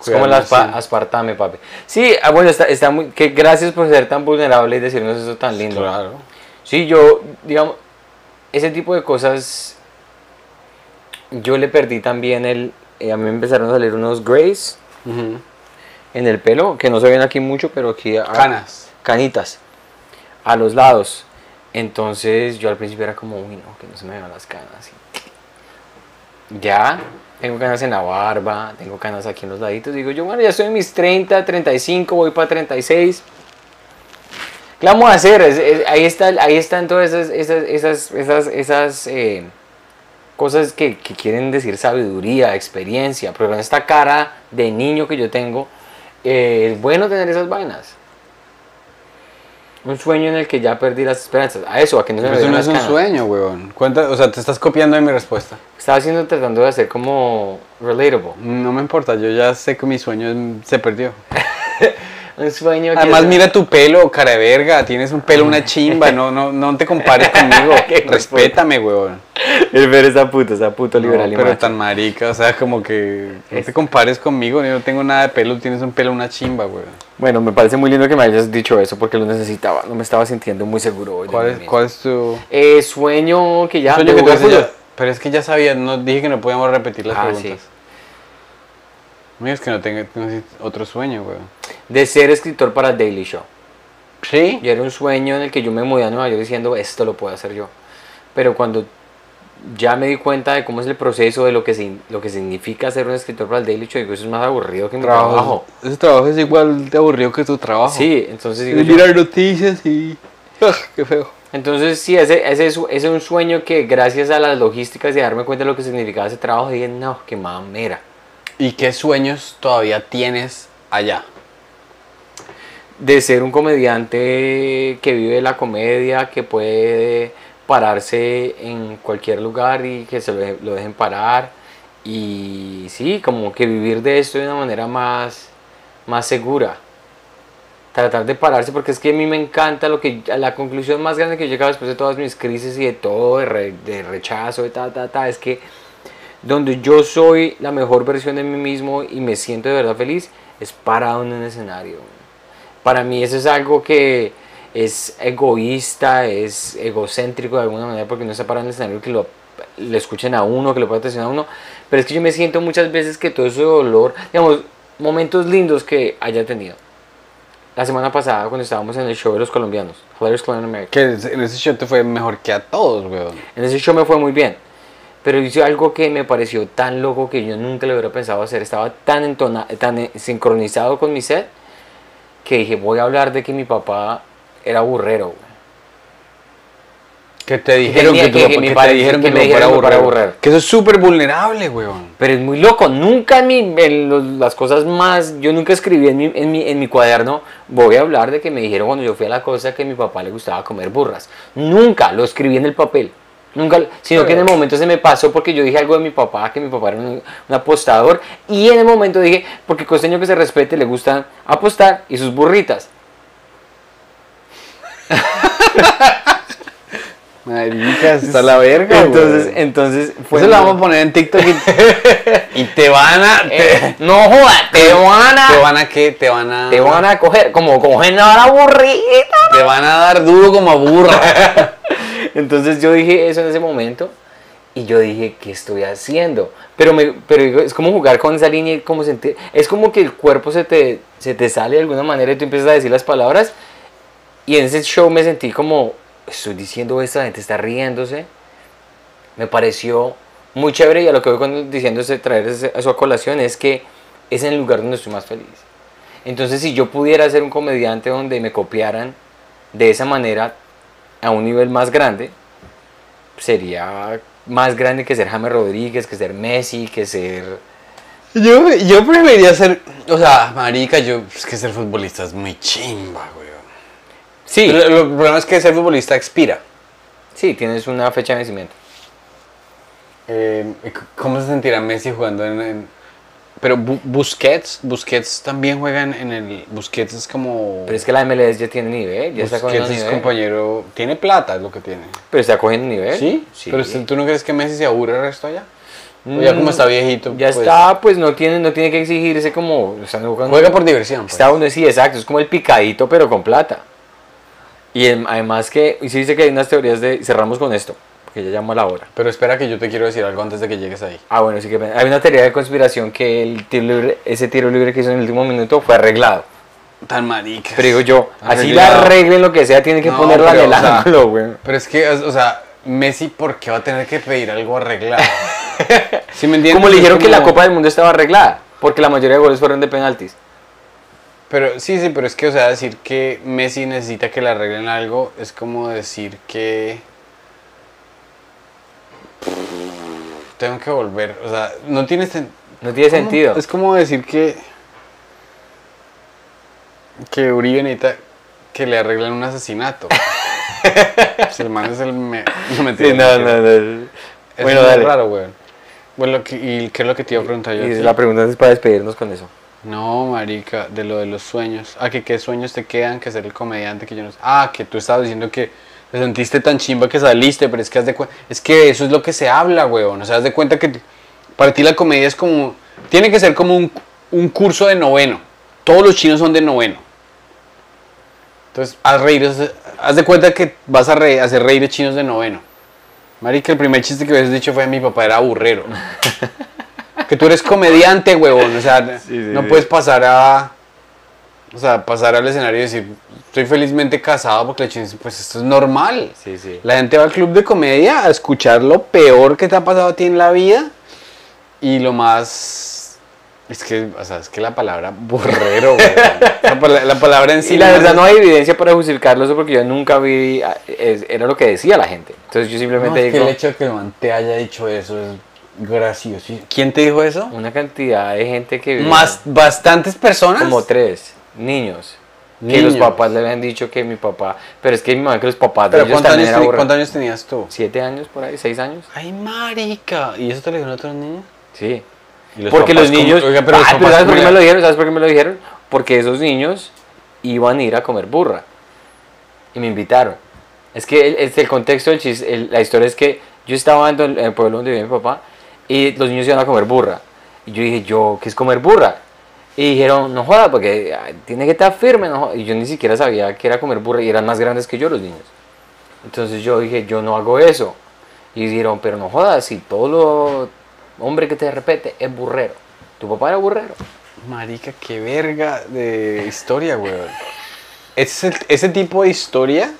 Es como el aspa- sí. aspartame, papi. Sí, ah, bueno, está, está muy... Que gracias por ser tan vulnerable y decirnos eso tan lindo. Claro. Sí, yo, digamos, ese tipo de cosas, yo le perdí también el... eh, a mí me empezaron a salir unos grays Ujú. en el pelo, que no se ven aquí mucho, pero aquí... a- Canas. Canitas. A los lados. Entonces yo al principio era como, uy, no, que no se me vean las canas. Ya, tengo canas en la barba, tengo canas aquí en los laditos. Digo yo, bueno, ya estoy en mis 30, 35, voy para 36. ¿Qué vamos a hacer? Ahí, está, ahí están todas esas, esas, esas, esas, esas eh, cosas que, que quieren decir sabiduría, experiencia. Pero con esta cara de niño que yo tengo, eh, es bueno tener esas vainas. Un sueño en el que ya perdí las esperanzas. A eso, a que no se me Pero eso vean no es un canas. sueño, weón. Cuenta, o sea, te estás copiando de mi respuesta. Estaba haciendo, tratando de hacer como relatable. No me importa, yo ya sé que mi sueño se perdió. *laughs* Un sueño que... Además, mira tu pelo, cara de verga. Tienes un pelo, una chimba. No, no, no te compares *laughs* conmigo. Respétame, weón. El ver está puto, está puto liberal pero macho. tan marica, o sea, como que no te compares conmigo. Yo no tengo nada de pelo, tienes un pelo, una chimba, weón. Bueno, me parece muy lindo que me hayas dicho eso porque lo necesitaba. No me estaba sintiendo muy seguro hoy. ¿Cuál es, cuál es tu Eh, sueño que ya... sueño que tú ya? Pero es que ya sabía, no dije que no podíamos repetir las Ah, preguntas. Mira, es que no tengo, tengo otro sueño, weón. De ser escritor para Daily Show. ¿Sí? Y era un sueño en el que yo me mudé a Nueva York diciendo, esto lo puedo hacer yo. Pero cuando ya me di cuenta de cómo es el proceso, de lo que, lo que significa ser un escritor para el Daily Show, digo, eso es más aburrido que mi trabajo. Trabajo. Ese trabajo es igual de aburrido que tu trabajo. Sí, entonces digo yo- mirar noticias y. ¡Ah, qué feo! Entonces sí, ese, ese, es, ese es un sueño que gracias a las logísticas y darme cuenta de lo que significaba ese trabajo, dije, no, qué mamera. ¿Y qué sueños todavía tienes allá? De ser un comediante que vive la comedia, que puede pararse en cualquier lugar y que se lo, de- lo dejen parar. Y sí, como que vivir de esto de una manera más, más segura. Tratar de pararse, porque es que a mí me encanta lo que, la conclusión más grande que he llegado después de todas mis crisis y de todo, de, de rechazo, de ta, ta, ta, es que donde yo soy la mejor versión de mí mismo y me siento de verdad feliz, es parado en un escenario. Para mí eso es algo que es egoísta, es egocéntrico de alguna manera, porque no está parado en el escenario que lo, le escuchen a uno, que lo pueda a uno, pero es que yo me siento muchas veces que todo ese dolor, digamos, momentos lindos que haya tenido. La semana pasada cuando estábamos en el show de los colombianos, Hilarious Clown America. Que en ese show te fue mejor que a todos, weón. En ese show me fue muy bien. Pero hice algo que me pareció tan loco que yo nunca lo hubiera pensado hacer. Estaba tan, entona, tan eh, sincronizado con mi set que dije, voy a hablar de que mi papá era burrero. Que te dijeron que, que- papá- que que papá era mi papá burrero. Que eso es súper vulnerable, weón. Pero es muy loco. Nunca en, mi- en los- las cosas más... Yo nunca escribí en mi, en, mi, en mi cuaderno, voy a hablar de que me dijeron cuando yo fui a la cosa que a mi papá le gustaba comer burras. Nunca lo escribí en el papel. Nunca, sino que en el momento se me pasó porque yo dije algo de mi papá, que mi papá era un, un apostador. Y en el momento dije, porque costeño que se respete le gusta apostar y sus burritas. *laughs* Maricas, está la verga, Entonces, entonces fue... Eso lo vamos a poner en TikTok y, *laughs* y te van a. Te, Eh, no jodas, te van a... te van a qué? Te van a. Te van a coger, como cogen a la burrita. te van a dar duro como a burra. *laughs* Entonces yo dije eso en ese momento y yo dije, ¿qué estoy haciendo? Pero, me, pero es como jugar con esa línea y como sentir, es como que el cuerpo se te, se te sale de alguna manera y tú empiezas a decir las palabras y en ese show me sentí como, estoy diciendo esto, la gente está riéndose. Me pareció muy chévere y a lo que voy con, diciendo traer a colación es que es en el lugar donde estoy más feliz. Entonces si yo pudiera ser un comediante donde me copiaran de esa manera, a un nivel más grande, sería más grande que ser James Rodríguez, que ser Messi, que ser... Yo, yo preferiría ser, o sea, marica, yo, es que ser futbolista es muy chimba, güey. Sí, Pero el problema es que ser futbolista expira. sí, tienes una fecha de vencimiento. Eh, ¿Cómo se sentirá Messi jugando en... en- pero Bu- Busquets, Busquets también juega en, en el... Busquets es como... Pero es que la MLS ya tiene nivel, ya está cogiendo Busquets es nivel. compañero... Tiene plata, es lo que tiene. Pero está cogiendo nivel. ¿Sí? Sí. Pero usted- ¿tú no crees que Messi se aburre el resto allá? O ya como Mm, está viejito. Ya pues, está, pues no tiene, no tiene que exigirse como... están jugando- Juega por diversión. pues. Está donde sí, exacto, es como el picadito pero con plata. Y em- además que, y sí dice que hay unas teorías de, cerramos con esto, porque ya llamo a la hora. Pero espera que yo te quiero decir algo antes de que llegues ahí. Ah, bueno, sí que hay una teoría de conspiración que el tiro libre- ese tiro libre que hizo en el último minuto fue arreglado. Tan marica. Pero digo yo, así Arreglado. arreglen lo que sea, tienen que No, ponerlo en el ángulo, güey. Pero es que, o sea, Messi, ¿por qué va a tener que pedir algo arreglado? *laughs* ¿Sí me entiendes? Como le dijeron que la Copa del Mundo estaba arreglada, porque la mayoría de goles fueron de penaltis. Pero sí, sí, pero es que, o sea, decir que Messi necesita que le arreglen algo es como decir que. Tengo que volver. O sea, no tiene sen- No tiene ¿cómo? sentido. Es como decir que. Que Uribe necesita que le arreglen un asesinato. *laughs* Si el man es el. Me... No, Sí, no, no, no. Es Bueno, dale. raro, weón. Bueno, ¿qué- ¿y qué es lo que te iba a preguntar yo? Y la pregunta es para despedirnos con eso. No, marica, de lo de los sueños. Ah, que qué sueños te quedan, que ser el comediante, que yo no sé. Ah, que tú estabas diciendo que te sentiste tan chimba que saliste, pero es que haz de. Es que eso es lo que se habla, weón. O sea, haz de cuenta que para ti la comedia es como. Tiene que ser como un, un curso de noveno. Todos los chinos son de noveno. Entonces, haz reír. Haz, de cuenta que vas a re- hacer reír a chinos de noveno. Marica, el primer chiste que habías dicho fue mi papá era burrero. *laughs* que tú eres comediante, huevón. O sea, Sí, sí, no sí. puedes pasar a. O sea, pasar al escenario y decir, estoy felizmente casado porque la china dice, pues esto es normal. Sí, sí. La gente va al club de comedia a escuchar lo peor que te ha pasado a ti en la vida y lo más. Es que, o sea, es que la palabra burrero, güey. *laughs* la, pala- la palabra en sí. Sí, la verdad es- no hay evidencia para justificarlo eso porque yo nunca vi, es- era lo que decía la gente. Entonces yo No, simplemente es que digo, el hecho de que el man te haya dicho eso es gracioso. ¿Quién te dijo eso? una cantidad de gente que vive- Más, bastantes personas. como tres niños. Que los papás le habían dicho que mi papá, pero es que mi mamá que los papás de Pero ellos ¿cuántos también años, ¿cuántos años tenías tú? ¿Siete años por ahí? ¿Seis años? Ay, marica. ¿Y eso te lo dijeron otros niños? Sí. ¿Y los porque los niños... Oiga, pero los Ah, ¿Sabes por qué me lo dijeron? ¿Sabes por qué me lo dijeron? Porque esos niños iban a ir a comer burra. Y me invitaron. Es que el, el contexto del chiste, el- la historia es que yo estaba en el, en el pueblo donde vive mi papá y los niños iban a comer burra. Y yo dije, ¿yo qué es comer burra? Y dijeron, no joda, porque tiene que estar firme. No joda". Y yo ni siquiera sabía que era comer burra y eran más grandes que yo los niños. Entonces yo dije, yo no hago eso. Y dijeron, pero no jodas, si todo lo hombre que te repete es burrero. Tu papá era burrero. Marica, qué verga de historia, weón. Ese, ese tipo de historia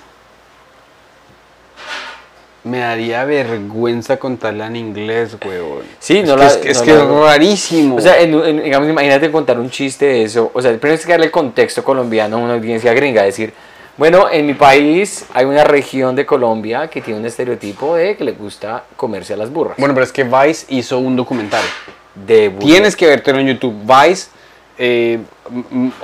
me daría vergüenza contarla en inglés, weón. Sí, es no que la- es, que- es no que la- es rarísimo. O sea, en- en- digamos, imagínate contar un chiste de eso. O sea, primero es que darle el contexto colombiano a una audiencia gringa. Decir, bueno, en mi país hay una región de Colombia que tiene un estereotipo de que le gusta comerse a las burras. bueno, pero es que Vice hizo un documental. de burra. Tienes que vértelo en YouTube. Vice, eh,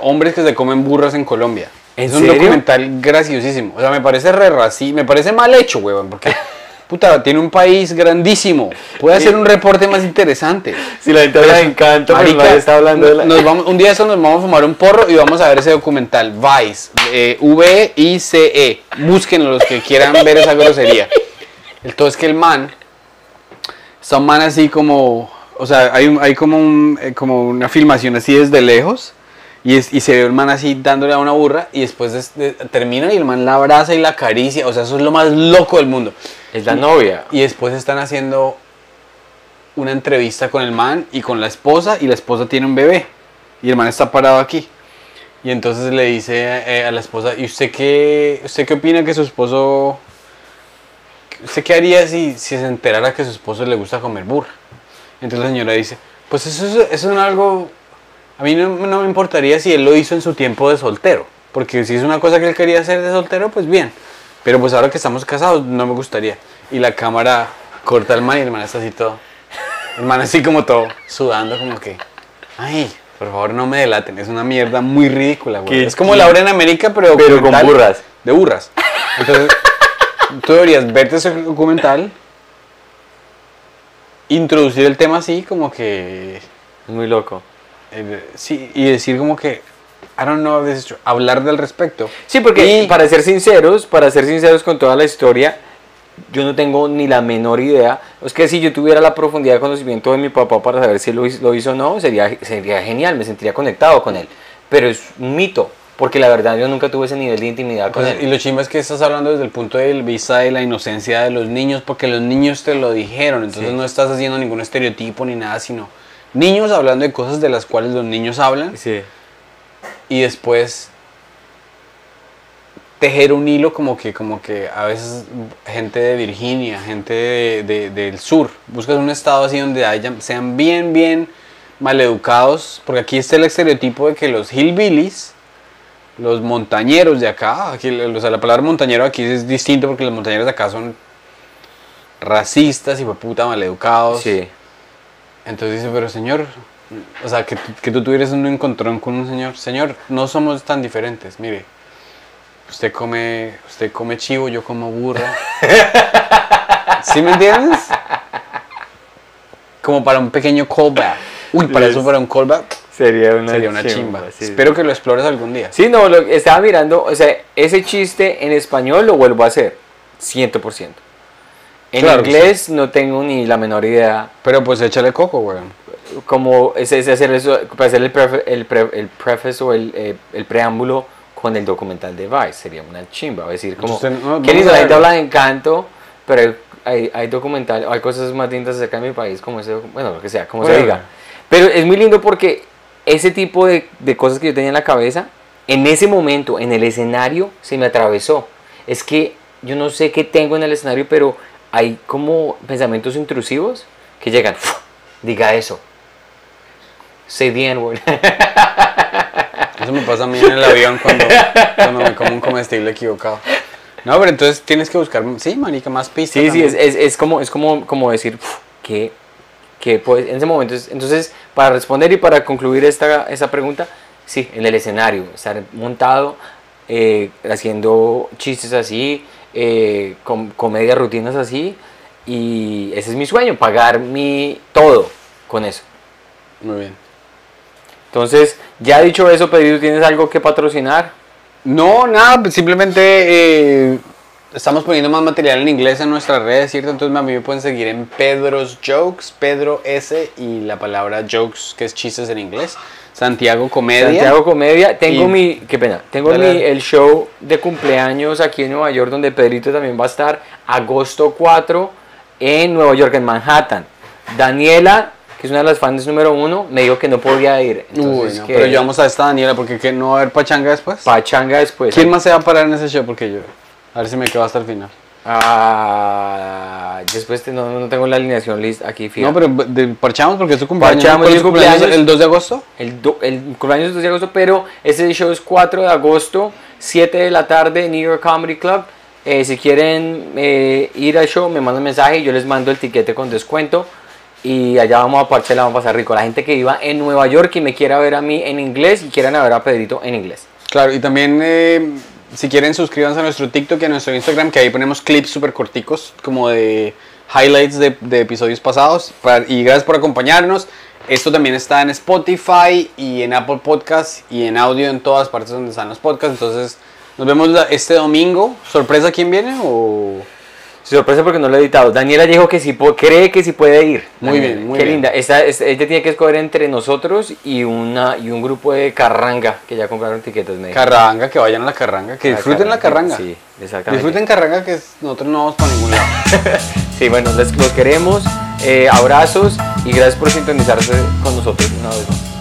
hombres que se comen burras en Colombia. ¿En es un documental graciosísimo. O sea, me parece re raci- me parece mal hecho, weón, porque *laughs* puta, tiene un país grandísimo. Puede hacer un reporte más interesante. Si la gente le encanta, Marica, está hablando de la... nos vamos, un día eso nos vamos a fumar un porro y vamos a ver ese documental, Vice, eh, V-I-C-E. Búsquenlo los que quieran ver esa grosería. El todo es que el man, está un man así como, o sea, hay, hay como, un, eh, como una filmación así desde lejos y, es, y se ve el man así dándole a una burra y después des- de- termina y el man la abraza y la acaricia, o sea, eso es lo más loco del mundo. Es la novia. Y después están haciendo una entrevista con el man y con la esposa y la esposa tiene un bebé y el man está parado aquí. Y entonces le dice eh, a la esposa, ¿y usted qué, usted qué opina que su esposo... ¿Usted qué haría si, si se enterara que su esposo le gusta comer burra? Entonces la señora dice, pues eso, es- eso es algo... A mí no, no me importaría si él lo hizo en su tiempo de soltero. Porque si es una cosa que él quería hacer de soltero, pues bien. Pero pues ahora que estamos casados, no me gustaría. Y la cámara corta al man y el man está así todo. El man así como todo, sudando como que, ay, por favor no me delaten, es una mierda muy ridícula, güey. Es como Laura en América, pero, Pero con burras. De burras. Entonces, tú deberías verte ese documental, introducir el tema así, como que, Es muy loco. Eh, sí, y decir como que, I don't know this is true", hablar del respecto. Sí, porque Y- para ser sinceros, para ser sinceros con toda la historia, yo no tengo ni la menor idea. Es que si yo tuviera la profundidad de conocimiento de mi papá para saber si lo hizo, lo hizo o no, sería, sería genial, me sentiría conectado con él. Pero es un mito, porque la verdad yo nunca tuve ese nivel de intimidad con Pues, y él. lo chimba es que estás hablando desde el punto de vista de la inocencia de los niños, porque los niños te lo dijeron, entonces Sí. no estás haciendo ningún estereotipo ni nada, sino niños hablando de cosas de las cuales los niños hablan Sí. y después tejer un hilo como que, como que a veces gente de Virginia, gente de- de- del sur, buscas un estado así donde haya, sean bien, bien maleducados, porque aquí está el estereotipo de que los hillbillies, los montañeros de acá, aquí, o sea, la palabra montañero aquí es distinto porque los montañeros de acá son racistas y puta maleducados. Sí. Entonces dice, pero señor, o sea, que, tú- que tú tuvieras un encontrón con un señor, señor, no somos tan diferentes, mire, usted come, usted come chivo, yo como burra. *laughs* ¿Sí me entiendes? Como para un pequeño callback. Uy, para eso para un callback Sería una, sería una chimba. sí. Espero que lo explores algún día. Sí, no, lo, estaba mirando, o sea, ese chiste en español lo vuelvo a hacer, 100%. En Claro inglés no tengo ni la menor idea Pero pues échale coco, weón. cómo es, es hacer eso, para hacer el, prefe- el, pre- el preface o el, eh, el preámbulo con el documental de Vice, sería una chimba, es decir, como, Usted- no, qué la gente habla de encanto, pero hay, hay, documental, hay cosas más lindas acerca de mi país, como ese, bueno, lo que sea, como se Bueno. diga. Pero es muy lindo porque ese tipo de, de cosas que yo tenía en la cabeza, en ese momento, en el escenario, se me atravesó. Es que yo no sé qué tengo en el escenario, pero hay como pensamientos intrusivos que llegan, ¡fu! diga eso. Say the N-word. *laughs* Eso me pasa a mí en el avión cuando, cuando me como un comestible equivocado. No, pero entonces tienes que buscar, sí, manica, más pistas. Sí, sí, es, también. es, es como, es como, como decir "Uf, que, que pues, en ese momento. es- Entonces, para responder y para concluir esta, esta pregunta, sí, en el escenario, estar montado, eh, haciendo chistes así, eh, com- comedias, rutinas así, y ese es mi sueño, pagar mi todo con eso. Muy bien. Entonces, ya dicho eso, Pedro, ¿tienes algo que patrocinar? No, nada, pues simplemente eh, estamos poniendo más material en inglés en nuestras redes, ¿cierto? Entonces a mí me pueden seguir en Pedro's Jokes, Pedro S y la palabra jokes, que es chistes en inglés. Santiago Comedia. Santiago Comedia. Tengo Y- mi, qué pena, tengo Dale, mi, dale. el show de cumpleaños aquí en Nueva York donde Pedrito también va a estar agosto 4 en Nueva York, en Manhattan. Daniela, que es una de las fans número uno, me dijo que no podía ir. Uy, no, que pero llevamos a esta Daniela porque ¿qué, no va a haber pachanga después. Pachanga después. ¿Quién más se va a parar en ese show? Porque yo, a ver si me quedo hasta el final. Ah, después te- no, no tengo la alineación lista aquí, fija. No, pero de- parchamos porque es tu cumpleaños. Parchamos, ¿Cuál es es tu mi cumpleaños. ¿El 2 de agosto? El, do- el cumpleaños es 2 de agosto, pero ese show es 4 de agosto, 7 de la tarde, New York Comedy Club. Eh, si quieren eh, ir al show, me mandan mensaje y yo les mando el tiquete con descuento. Y allá vamos a parche, la vamos a pasar rico. La gente que viva en Nueva York y me quiera ver a mí en inglés y quieran ver a Pedrito en inglés. Claro, y también eh, si quieren suscríbanse a nuestro TikTok y a nuestro Instagram, que ahí ponemos clips súper corticos, como de highlights de, episodios pasados. Y gracias por acompañarnos. Esto también está en Spotify y en Apple Podcasts y en audio en todas partes donde están los podcasts. Entonces, nos vemos este domingo. ¿Sorpresa quién viene? O... Sorpresa porque no lo he editado. Daniela dijo que sí, cree que sí puede ir. Muy Daniela, bien, muy Qué bien. linda. Esta, esta- ella tiene que escoger entre nosotros y, una, y un grupo de carranga que ya compraron. Me dijo. Carranga, que vayan a la carranga, que La disfruten la carranga. Sí, exactamente. Disfruten carranga, que nosotros no vamos para ningún lado. *laughs* Sí, bueno, les, los queremos. eh, abrazos y gracias por sintonizarse con nosotros una vez más.